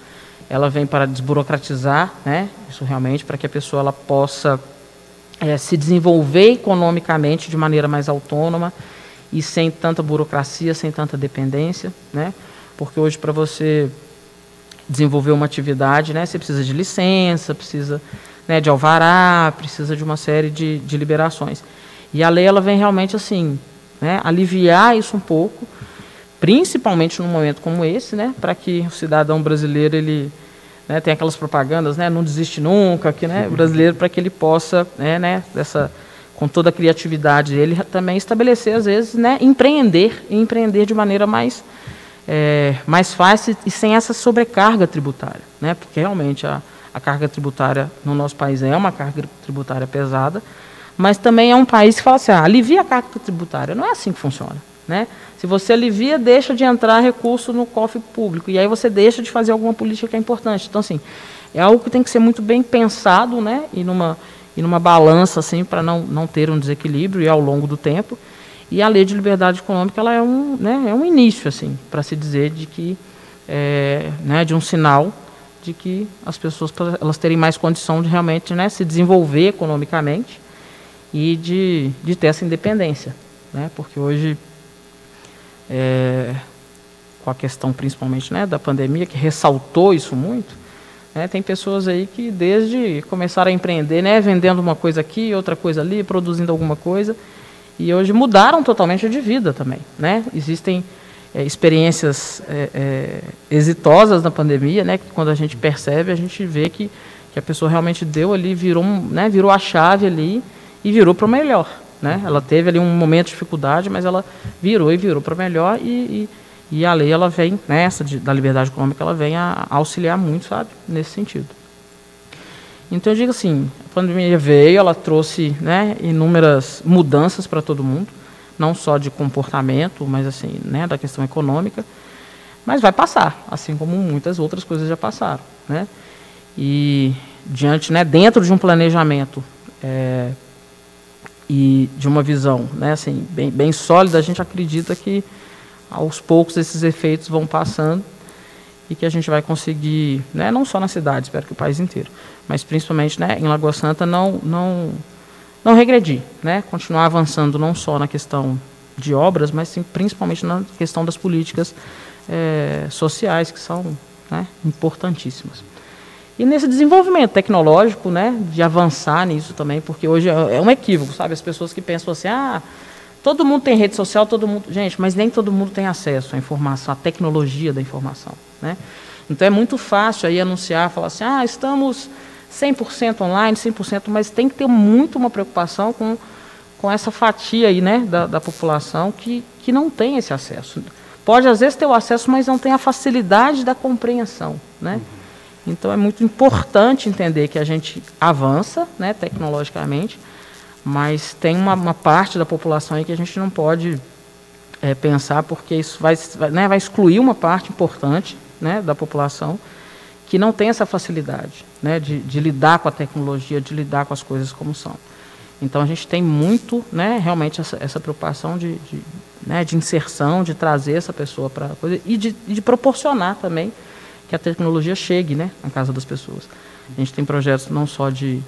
ela vem para desburocratizar, né, isso realmente, para que a pessoa ela possa é, se desenvolver economicamente de maneira mais autônoma e sem tanta burocracia, sem tanta dependência, né, porque hoje para você desenvolver uma atividade, né, você precisa de licença, precisa né, de alvará, precisa de uma série de, de liberações. E a lei ela vem realmente assim, né, aliviar isso um pouco, principalmente num momento como esse, né, para que o cidadão brasileiro ele né, tem aquelas propagandas, né, não desiste nunca, que né, brasileiro para que ele possa, né, né, dessa com toda a criatividade dele também estabelecer às vezes, né, empreender e empreender de maneira mais é, mais fácil e sem essa sobrecarga tributária, né, porque realmente a, a carga tributária no nosso país é uma carga tributária pesada, mas também é um país que fala assim, ah, alivia a carga tributária, não é assim que funciona, né? Se você alivia, deixa de entrar recurso no cofre público. E aí você deixa de fazer alguma política que é importante. Então, assim, é algo que tem que ser muito bem pensado, né? E numa, e numa balança, assim, para não, não ter um desequilíbrio e ao longo do tempo. E a lei de liberdade econômica ela é um, né, é um início, assim, para se dizer de que, é, né, de um sinal de que as pessoas elas terem mais condição de realmente né, se desenvolver economicamente e de, de ter essa independência. Né? Porque hoje é, com a questão principalmente né, da pandemia, que ressaltou isso muito, né, tem pessoas aí que desde começaram a empreender, né, vendendo uma coisa aqui, outra coisa ali, produzindo alguma coisa, e hoje mudaram totalmente de vida também. Né? Existem é, experiências é, é, exitosas na pandemia, né, que quando a gente percebe, a gente vê que, que a pessoa realmente deu ali, virou, né, virou a chave ali e virou para o melhor. Né? Ela teve ali um momento de dificuldade, mas ela virou e virou para melhor e, e, e, a lei ela vem nessa de, da liberdade econômica ela vem a, auxiliar muito, sabe, nesse sentido. Então eu digo assim, a pandemia veio, ela trouxe né, inúmeras mudanças para todo mundo, não só de comportamento, mas assim, né, da questão econômica, mas vai passar, assim como muitas outras coisas já passaram, né? E diante, né, dentro de um planejamento é, e de uma visão né, assim, bem, bem sólida, a gente acredita que aos poucos esses efeitos vão passando e que a gente vai conseguir, né, não só na cidade, espero que o país inteiro, mas principalmente né, em Lagoa Santa, não, não, não regredir, né, continuar avançando não só na questão de obras, mas sim, principalmente na questão das políticas é, sociais, que são né, importantíssimas. E nesse desenvolvimento tecnológico, né, de avançar nisso também, porque hoje é, é um equívoco, sabe? As pessoas que pensam assim, ah, todo mundo tem rede social, todo mundo. Gente, mas nem todo mundo tem acesso à informação, à tecnologia da informação. Né? Então é muito fácil aí anunciar, falar assim, ah, estamos 100% online, 100%, mas tem que ter muito uma preocupação com, com essa fatia aí, né, da, da população que, que não tem esse acesso. Pode às vezes ter o acesso, mas não tem a facilidade da compreensão, né? Então é muito importante entender que a gente avança, né, tecnologicamente, mas tem uma, uma parte da população aí que a gente não pode é, pensar porque isso vai, né, vai excluir uma parte importante né, da população que não tem essa facilidade né, de, de, lidar com a tecnologia, de lidar com as coisas como são. Então a gente tem muito, né, realmente essa, essa preocupação de, de, né, de, inserção, de trazer essa pessoa para a coisa e de, de, proporcionar também que a tecnologia chegue, né, na casa das pessoas. A gente tem projetos não só de,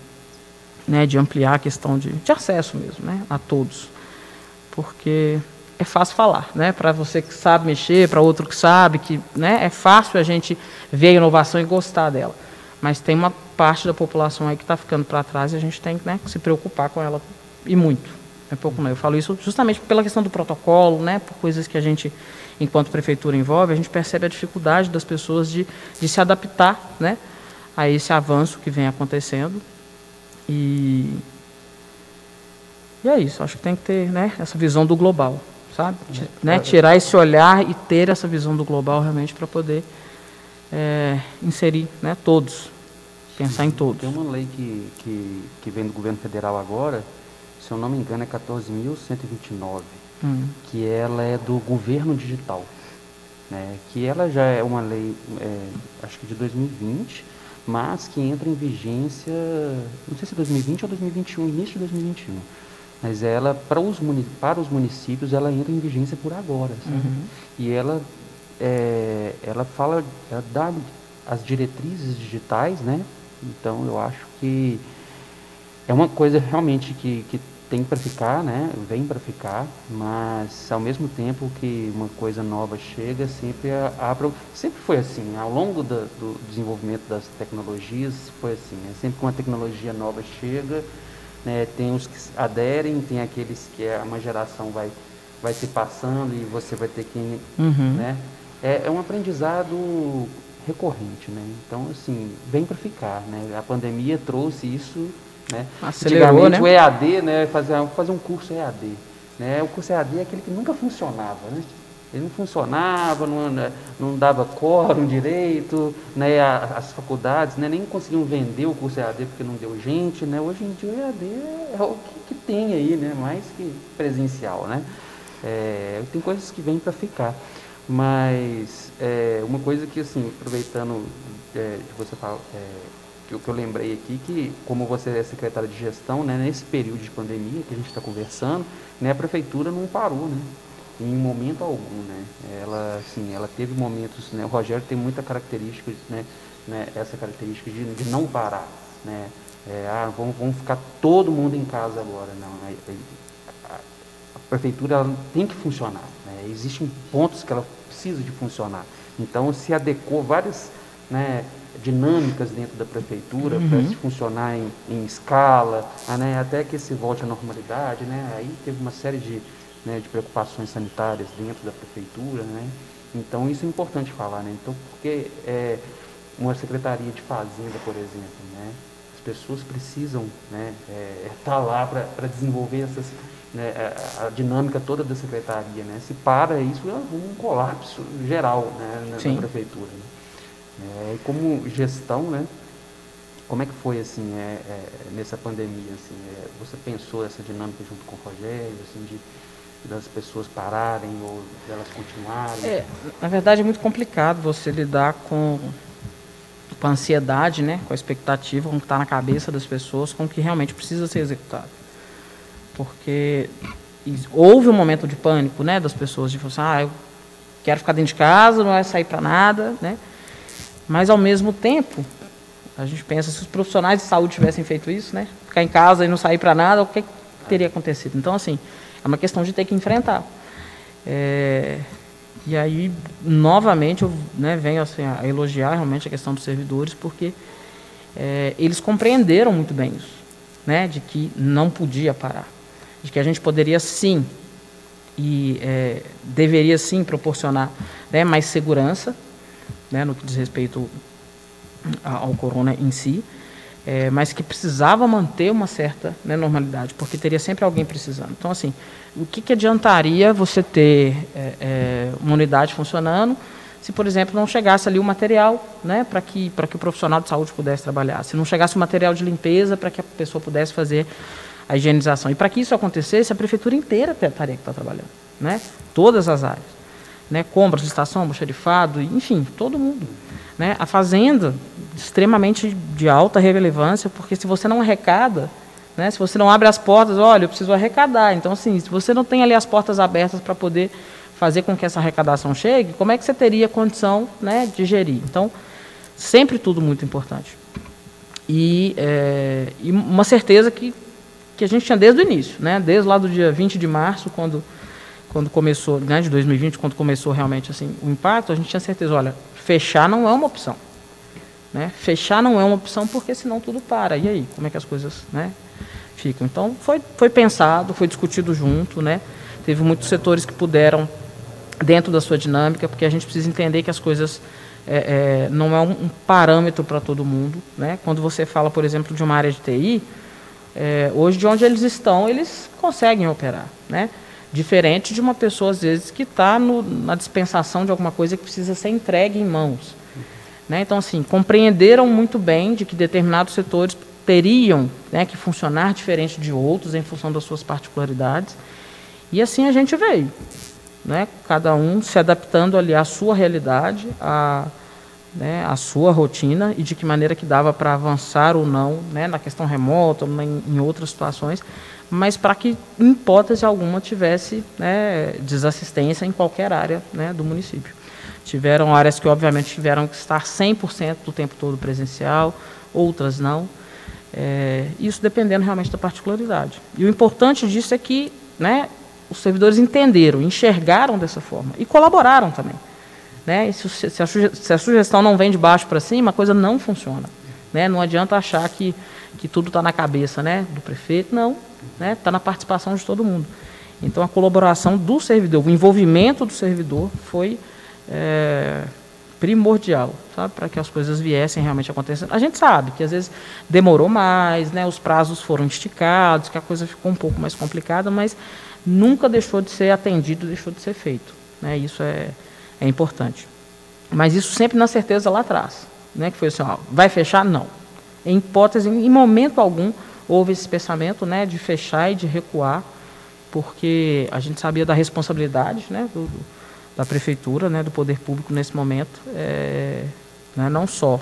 né, de ampliar a questão de, de acesso mesmo, né, a todos, porque é fácil falar, né? Para você que sabe mexer, para outro que sabe, que, né? É fácil a gente ver a inovação e gostar dela. Mas tem uma parte da população aí que está ficando para trás e a gente tem né, que se preocupar com ela e muito. É pouco não. Eu falo isso justamente pela questão do protocolo, né? Por coisas que a gente, enquanto prefeitura envolve, a gente percebe a dificuldade das pessoas de, de se adaptar, né? A esse avanço que vem acontecendo e e é isso. Acho que tem que ter, né? Essa visão do global sabe? Né? Tirar esse olhar e ter essa visão do global realmente para poder é, inserir né, todos, pensar em todos. Tem uma lei que, que, que vem do governo federal agora, se eu não me engano é 14.129, hum. que ela é do governo digital. Né, que ela já é uma lei, é, acho que de 2020, mas que entra em vigência, não sei se 2020 ou 2021, início de 2021 mas ela para os para os municípios ela entra em vigência por agora uhum. e ela é, ela fala ela dá as diretrizes digitais né então eu acho que é uma coisa realmente que, que tem para ficar né vem para ficar mas ao mesmo tempo que uma coisa nova chega sempre abre sempre foi assim ao longo do, do desenvolvimento das tecnologias foi assim né? sempre que uma tecnologia nova chega né? Tem os que aderem, tem aqueles que é uma geração vai, vai se passando e você vai ter que. Uhum. Né? É, é um aprendizado recorrente, né? Então, assim, vem para ficar, né? A pandemia trouxe isso, né? Acelerou, Antigamente né? o EAD, né? Fazer, fazer um curso EAD, né? O curso EAD é aquele que nunca funcionava, né? Ele não funcionava, não, né, não dava quórum direito, né, as faculdades né, nem conseguiam vender o curso EAD porque não deu gente. Né? Hoje em dia o EAD é o que, que tem aí, né, mais que presencial. Né? É, tem coisas que vêm para ficar. Mas é, uma coisa que, assim, aproveitando é, que você fala, é, que, que eu lembrei aqui, que como você é secretária de gestão, né, nesse período de pandemia que a gente está conversando, né, a prefeitura não parou, né? em momento algum, né? Ela, assim, ela teve momentos, né? O Rogério tem muita característica, né? né? Essa característica de, de não parar, né? É, ah, vamos, vamos ficar todo mundo em casa agora, não. A, a, prefeitura tem que funcionar, né? Existem pontos que ela precisa de funcionar. Então se adequou várias, né? Dinâmicas dentro da prefeitura uhum. para se funcionar em, em escala, né, até que se volte à normalidade, né, aí teve uma série de, né, de preocupações sanitárias dentro da prefeitura, né? Então isso é importante falar, né? Então porque é, uma secretaria de fazenda, por exemplo, né? As pessoas precisam, né, é, estar tá lá para desenvolver essas, né, a, a, dinâmica toda da secretaria, né? Se para isso é um colapso geral, né, na, na prefeitura. Né? É, como gestão, né? Como é que foi assim é, é, nessa pandemia? Assim, é, você pensou essa dinâmica junto com o Rogério, assim, de das pessoas pararem ou delas continuarem? É, na verdade é muito complicado você lidar com, com a ansiedade, né, com a expectativa, com o que está na cabeça das pessoas, com o que realmente precisa ser executado. Porque houve um momento de pânico, né, das pessoas, de falar assim, ah, eu quero ficar dentro de casa, não vai sair para nada, né? Mas, ao mesmo tempo, a gente pensa, se os profissionais de saúde tivessem feito isso, né? Ficar em casa e não sair para nada, o que, teria acontecido? Então, assim, é uma questão de ter que enfrentar. É, e aí, novamente, eu né, venho assim, a elogiar realmente a questão dos servidores, porque é, eles compreenderam muito bem isso, né, de que não podia parar, de que a gente poderia sim e é, deveria sim proporcionar né, mais segurança, né, no que diz respeito ao corona em si, é, mas que precisava manter uma certa né, normalidade, porque teria sempre alguém precisando. Então, assim, o que, que adiantaria você ter é, é, uma unidade funcionando se, por exemplo, não chegasse ali o material né, para que, que o profissional de saúde pudesse trabalhar, se não chegasse o material de limpeza para que a pessoa pudesse fazer a higienização. E para que isso acontecesse, a prefeitura inteira estaria que está trabalhando, né? todas as áreas. Né? Compras, estação, almoxarifado, enfim, todo mundo. Né? A fazenda, extremamente de alta relevância, porque se você não arrecada, né? se você não abre as portas, olha, eu preciso arrecadar. Então, assim, se você não tem ali as portas abertas para poder fazer com que essa arrecadação chegue, como é que você teria condição né, de gerir? Então, sempre tudo muito importante. E, é, e uma certeza que, que a gente tinha desde o início, né? desde lá do dia 20 de março, quando, quando começou, né, de 2020, quando começou realmente assim, o impacto, a gente tinha certeza, olha, fechar não é uma opção. Né? Fechar não é uma opção porque senão tudo para. E aí, como é que as coisas né, ficam? Então, foi, foi pensado, foi discutido junto. Né? Teve muitos setores que puderam, dentro da sua dinâmica, porque a gente precisa entender que as coisas é, é, não é um, parâmetro para todo mundo. Né? Quando você fala, por exemplo, de uma área de TI, é, hoje de onde eles estão, eles conseguem operar. Né? Diferente de uma pessoa, às vezes, que está na dispensação de alguma coisa que precisa ser entregue em mãos. Né? Então, assim, compreenderam muito bem de que determinados setores teriam né, que funcionar diferente de outros em função das suas particularidades. E assim a gente veio. Né? Cada um se adaptando ali à sua realidade, à, né, à sua rotina e de que maneira que dava para avançar ou não né, na questão remota, ou em, em outras situações, mas para que, em hipótese alguma, tivesse né, desassistência em qualquer área né, do município. Tiveram áreas que, obviamente, tiveram que estar 100% do tempo todo presencial, outras não. É, isso dependendo realmente da particularidade. E o importante disso é que né, os servidores entenderam, enxergaram dessa forma e colaboraram também. Né? Se, se, a, se, a, sugestão não vem de baixo para cima, a coisa não funciona. Né? Não adianta achar que, que tudo está na cabeça né, do prefeito, não né, tá na participação de todo mundo. Então, a colaboração do servidor, o envolvimento do servidor foi é, primordial, sabe, para que as coisas viessem realmente acontecendo. A gente sabe que às vezes demorou mais, né, os prazos foram esticados, que a coisa ficou um pouco mais complicada, mas nunca deixou de ser atendido, deixou de ser feito. Né, isso é, é importante. Mas isso sempre na certeza lá atrás, né, que foi assim, ó, vai fechar? Não. Em hipótese, em momento algum, houve esse pensamento né, de fechar e de recuar, porque a gente sabia da responsabilidade né, do, da prefeitura, né, do poder público nesse momento, é, né, não só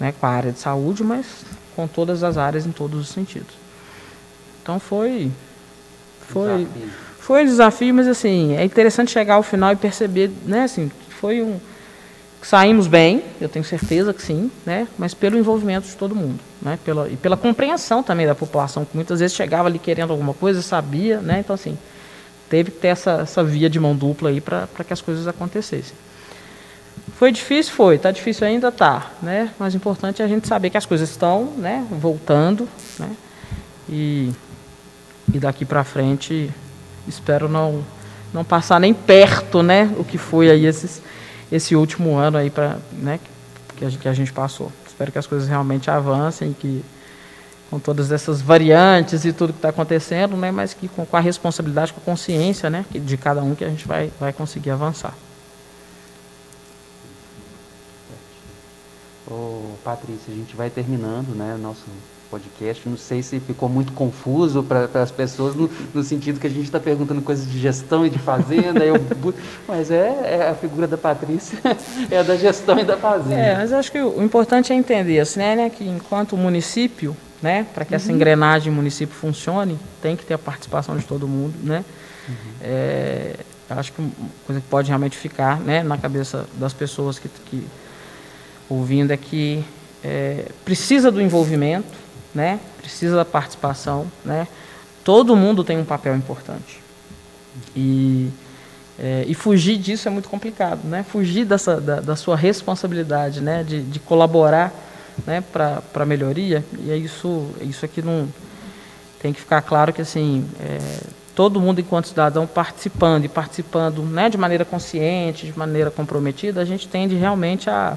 né, com a área de saúde, mas com todas as áreas em todos os sentidos. Então foi foi desafio. foi um desafio, mas assim é interessante chegar ao final e perceber, né, assim, foi um Saímos bem, eu tenho certeza que sim, né? mas pelo envolvimento de todo mundo. Né? Pela, e pela compreensão também da população, que muitas vezes chegava ali querendo alguma coisa, sabia, né? então assim, teve que ter essa, essa via de mão dupla aí para que as coisas acontecessem. Foi difícil? Foi. Está difícil ainda? Está. Né? Mas o importante é a gente saber que as coisas estão né, voltando. Né? E, e daqui para frente, espero não, não passar nem perto né, o que foi aí esses esse último ano aí para né, que, a, que a gente passou. Espero que as coisas realmente avancem, que com todas essas variantes e tudo que está acontecendo, né, mas que com, com, a responsabilidade, com a consciência né, de cada um que a gente vai, vai conseguir avançar. Ô, Patrícia, a gente vai terminando né, nosso podcast. Não sei se ficou muito confuso para as pessoas, no, no, sentido que a gente está perguntando coisas de gestão e de fazenda. eu, mas é, é, a figura da Patrícia, é a da gestão e da fazenda. É, mas acho que o importante é entender assim, né, né que enquanto município, né, para que uhum. essa engrenagem município funcione, tem que ter a participação de todo mundo. Né? Uhum. É, acho que uma coisa que pode realmente ficar né, na cabeça das pessoas que, que ouvindo é que é, precisa do envolvimento, né? precisa da participação. Né? Todo mundo tem um papel importante. E, é, e fugir disso é muito complicado. Né? Fugir dessa, da, da sua responsabilidade né? de, de colaborar né? para a melhoria. E é isso, isso aqui não. Tem que ficar claro que assim, é, todo mundo enquanto cidadão participando e participando né, de maneira consciente, de maneira comprometida, a gente tende realmente a,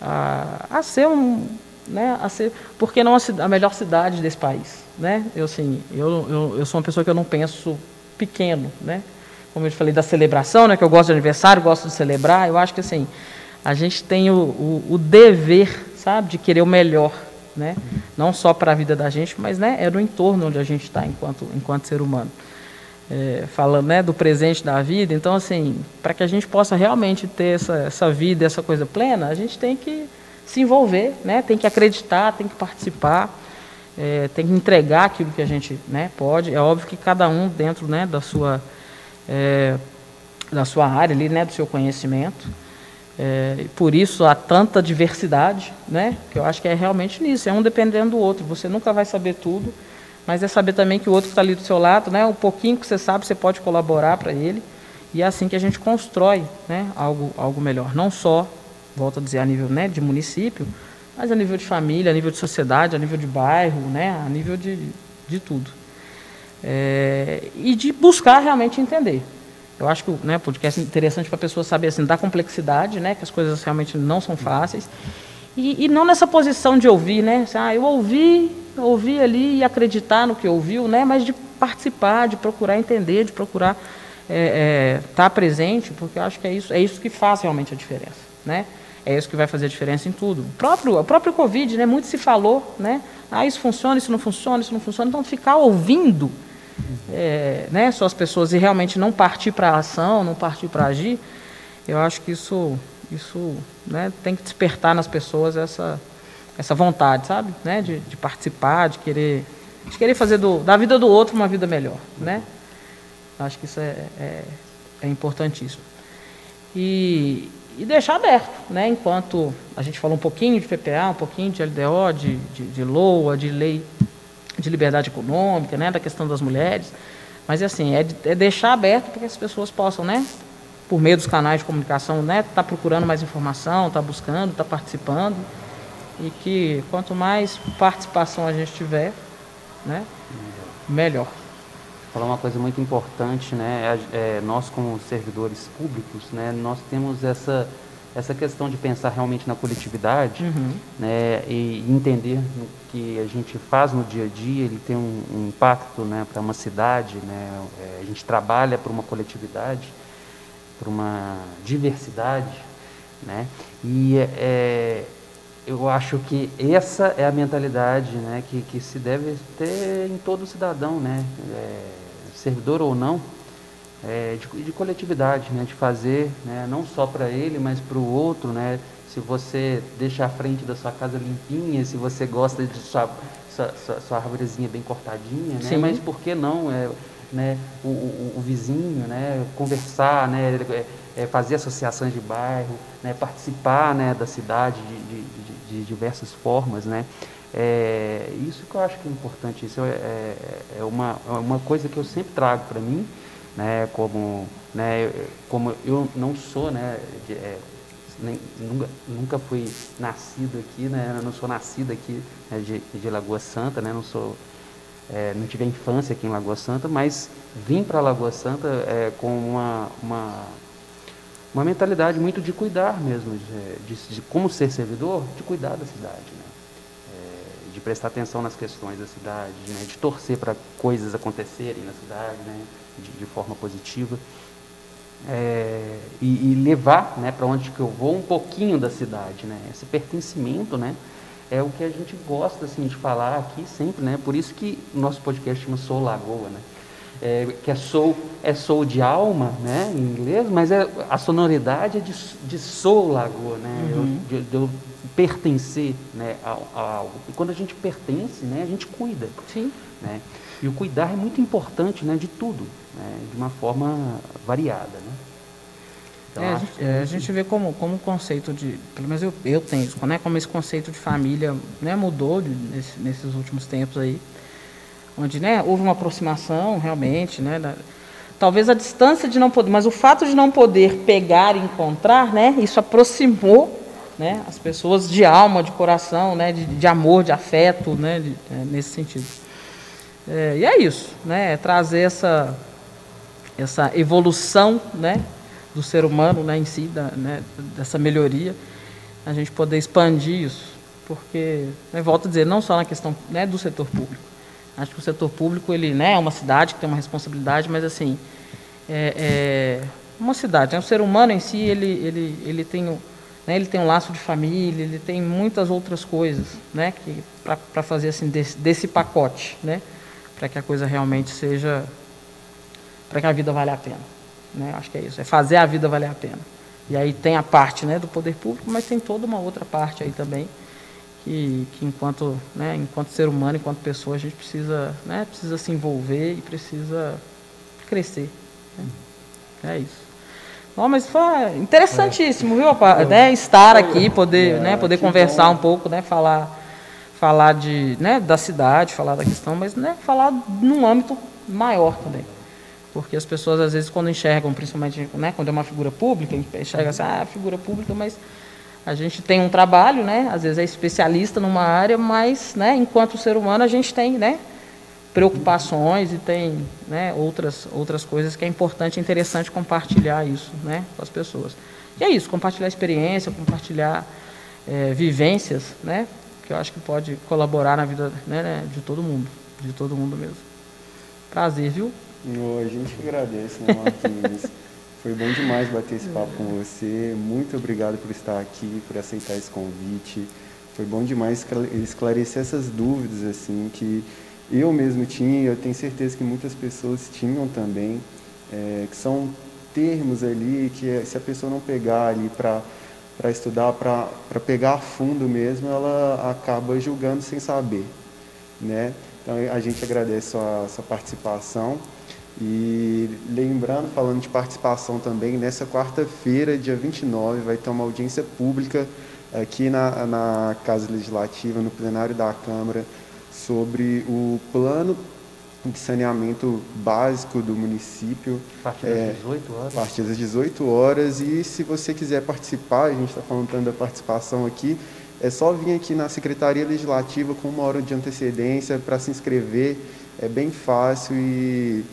a, a ser um, né, a ser, porque não a, a, melhor cidade desse país, né? Eu assim, eu, eu, eu sou uma pessoa que eu não penso pequeno, né? Como eu falei da celebração, né, que eu gosto de aniversário, gosto de celebrar, eu acho que assim, a gente tem o, o, o dever, sabe, de querer o melhor, né? Não só para a vida da gente, mas né, é no entorno onde a gente está enquanto enquanto ser humano é, falando né, do presente da vida. Então, assim, para que a gente possa realmente ter essa, essa vida, essa coisa plena, a gente tem que se envolver, né, tem que acreditar, tem que participar, é, tem que entregar aquilo que a gente né, pode. É óbvio que cada um dentro né, da, sua, é, da sua área, ali, né, do seu conhecimento. É, por isso há tanta diversidade, né, que eu acho que é realmente nisso, é um dependendo do outro. Você nunca vai saber tudo mas é saber também que o outro está ali do seu lado, né? Um pouquinho que você sabe, você pode colaborar para ele. E é assim que a gente constrói né, algo, algo melhor. Não só, volto a dizer, a nível né, de município, mas a nível de família, a nível de sociedade, a nível de bairro, né, a nível de, de tudo. É, e de buscar realmente entender. Eu acho que né, o podcast é interessante para a pessoa saber assim, da complexidade, né, que as coisas realmente não são fáceis. E, e não nessa posição de ouvir, né? Assim, ah, eu ouvi, ouvir ali e acreditar no que ouviu, né? mas de participar, de procurar entender, de procurar estar é, é, tá presente, porque eu acho que é isso, é isso que faz realmente a diferença. Né? É isso que vai fazer a diferença em tudo. O próprio, o próprio Covid, né? muito se falou, né? ah, isso funciona, isso não funciona, isso não funciona. Então, ficar ouvindo é, né, só as pessoas e realmente não partir para a ação, não partir para agir, eu acho que isso, isso né, tem que despertar nas pessoas essa, essa vontade, sabe? Né? De, de, participar, de querer, de querer fazer do, da vida do outro uma vida melhor, né? Acho que isso é, é, é importantíssimo. E, e deixar aberto, né? Enquanto a gente falou um pouquinho de PPA, um pouquinho de LDO, de, de, de LOA, de lei de liberdade econômica, né? Da questão das mulheres. Mas assim, é, é deixar aberto para que as pessoas possam, né? Por meio dos canais de comunicação, né? Tá procurando mais informação, tá buscando, tá participando e que quanto mais participação a gente tiver, né, melhor. Falar uma coisa muito importante, né, é, é, nós como servidores públicos, né, nós temos essa essa questão de pensar realmente na coletividade, uhum. né, e entender no que a gente faz no dia a dia, ele tem um, um impacto, né, para uma cidade, né, é, a gente trabalha para uma coletividade, para uma diversidade, né, e é, eu acho que essa é a mentalidade né, que, que se deve ter em todo cidadão, né, é, servidor ou não, é, de, de, coletividade, né, de fazer né, não só para ele, mas para o outro. Né, se você deixa a frente da sua casa limpinha, se você gosta de sua, sua, sua, sua árvorezinha bem cortadinha, né, mas por que não é, né, o, o, o vizinho, né, conversar, né, é, é fazer associações de bairro, né, participar né, da cidade de, de, de de diversas formas, né? É, isso que eu acho que é importante, isso é, é, é uma, é uma coisa que eu sempre trago para mim, né, como, né, como eu não sou, né, de, é, nem, nunca, nunca fui nascido aqui, né, eu não sou nascido aqui né, de, de Lagoa Santa, né, não sou, é, não tive a infância aqui em Lagoa Santa, mas vim para Lagoa Santa é, com uma, uma uma mentalidade muito de cuidar mesmo, de, de, de como ser servidor, de cuidar da cidade, né? De prestar atenção nas questões da cidade, né? de torcer para coisas acontecerem na cidade, né? de, de forma positiva. É, e, e, levar né, para onde que eu vou um pouquinho da cidade, né? Esse pertencimento, né? É o que a gente gosta assim de falar aqui sempre, né? Por isso que o nosso podcast chama Sou Lagoa, né? É, que é soul, é soul de alma, né, em inglês, mas é, a sonoridade é de, de soul lagoa, né, uhum. eu, de, de, eu pertencer né, a, a, algo. E quando a gente pertence, né, a gente cuida. Sim. Né? E o cuidar é muito importante né, de tudo, né, de uma forma variada. Né? Então, É, a, gente, que- é, a gente vê como, como um conceito de. Pelo menos eu, eu tenho isso, né? Como esse conceito de família né, mudou de- nesse- nesses últimos tempos aí. Onde né, houve uma aproximação realmente, né? da- talvez a distância de não poder, mas o fato de não poder pegar e encontrar, né? Isso aproximou né, as pessoas de alma, de coração, né? De, de amor, de afeto, né? de- é, nesse sentido. É, e é isso, né? É trazer essa, essa evolução né, do ser humano né, em si, da, né, dessa melhoria, a gente poder expandir isso. Porque, né, volto a dizer, não só na questão né, do setor público. Acho que o setor público ele, né, é uma cidade que tem uma responsabilidade, mas assim, é, é uma cidade, né, o ser humano em si, ele, ele, ele, tem, né, ele tem um laço de família, ele tem muitas outras coisas né, para fazer assim, desse, desse pacote, né, para que a coisa realmente seja para que a vida valha a pena. Né? Acho que é isso, é fazer a vida valer a pena. E aí tem a parte né, do poder público, mas tem toda uma outra parte aí também, que, que enquanto, né, enquanto ser humano, enquanto pessoa, a gente precisa, né, precisa se envolver e precisa crescer. né? É isso. Não, mas foi interessantíssimo, viu, rapaz? Né, estar aqui, poder, É, né, poder conversar bom. um pouco, né, falar, falar de, né, da cidade, falar da questão, mas né, falar num âmbito maior também. Porque as pessoas, às vezes, quando enxergam, principalmente né, quando é uma figura pública, enxerga assim, ah, figura pública, mas a gente tem um trabalho, né, às vezes é especialista numa área, mas, né, enquanto ser humano, a gente tem, né, preocupações e tem, né, outras, outras coisas que é importante interessante compartilhar isso, né, com as pessoas. E é isso, compartilhar experiência, compartilhar eh, vivências, né, que eu acho que pode colaborar na vida né, né, de todo mundo, de todo mundo mesmo. Prazer, viu? Ô, a gente agradece, né, Marquinhos? Foi bom demais bater esse papo com você. Muito obrigado por estar aqui, por aceitar esse convite. Foi bom demais esclare- esclarecer essas dúvidas, assim, que eu mesmo tinha e eu tenho certeza que muitas pessoas tinham também, é, que são termos ali que é, se a pessoa não pegar ali para para estudar, para pegar a fundo mesmo, ela acaba julgando sem saber né? Então a gente agradece sua, sua participação e lembrando, falando de participação também, nessa quarta-feira, dia 29, vai ter uma audiência pública aqui na, na Casa Legislativa, no plenário da Câmara, sobre o plano de saneamento básico do município. A partir das É, 18 a horas. partir das 18 horas. E se você quiser participar, a gente está falando da participação aqui, é só vir aqui na Secretaria Legislativa com uma hora de antecedência para se inscrever. É bem fácil e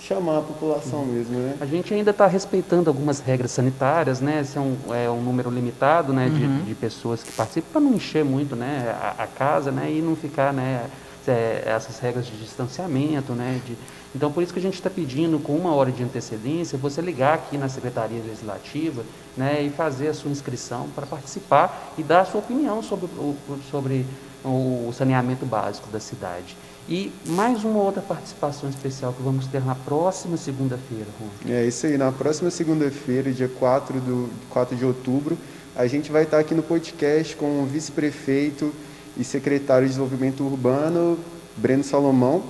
chamar a população mesmo, né? A gente ainda está respeitando algumas regras sanitárias, né? Esse é um, é um número limitado, né, de, de pessoas que participam para não encher muito, né, a, a casa, né, e não ficar, né, é, essas regras de distanciamento, né? De, então, por isso que a gente está pedindo, com uma hora de antecedência, você ligar aqui na Secretaria Legislativa, né, e fazer a sua inscrição para participar e dar a sua opinião sobre o- sobre o saneamento básico da cidade. E mais uma outra participação especial que vamos ter na próxima segunda-feira. É isso aí. Na próxima segunda-feira, dia 4, do, 4 de outubro, a gente vai estar aqui no podcast com o vice-prefeito e secretário de Desenvolvimento Urbano, Breno Salomão.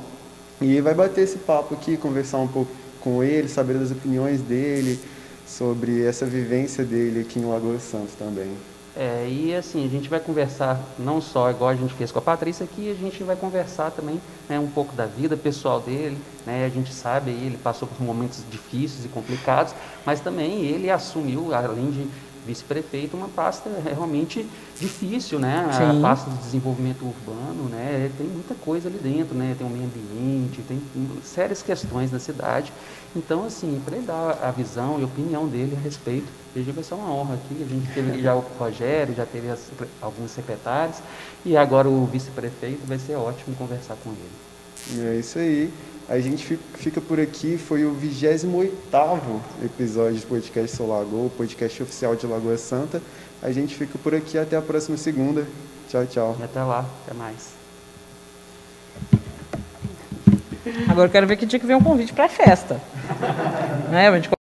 E vai bater esse papo aqui, conversar um pouco com ele, saber das opiniões dele, sobre essa vivência dele aqui em Lagoa Santos também. É, e assim, a gente vai conversar não só igual a gente fez com a Patrícia aqui, a gente vai conversar também né, um pouco da vida pessoal dele. Né, a gente sabe aí, ele passou por momentos difíceis e complicados, mas também ele assumiu, além de vice-prefeito, uma pasta realmente difícil, né? Sim. A pasta de desenvolvimento urbano, né? Tem muita coisa ali dentro, né? Tem o meio ambiente, tem sérias questões na cidade. Então, assim, para ele dar a visão e opinião dele a respeito, veja vai ser uma honra aqui. A gente teve já o Rogério, já teve as, alguns secretários, e agora o vice-prefeito, vai ser ótimo conversar com ele. É isso aí. A gente fi- fica por aqui, foi o 28º episódio do podcast Sou Lagoa, o podcast oficial de Lagoa Santa. A gente fica por aqui até a próxima segunda. Tchau, tchau. E até lá, até mais. Agora eu quero ver que dia que vem um convite para festa. né? A gente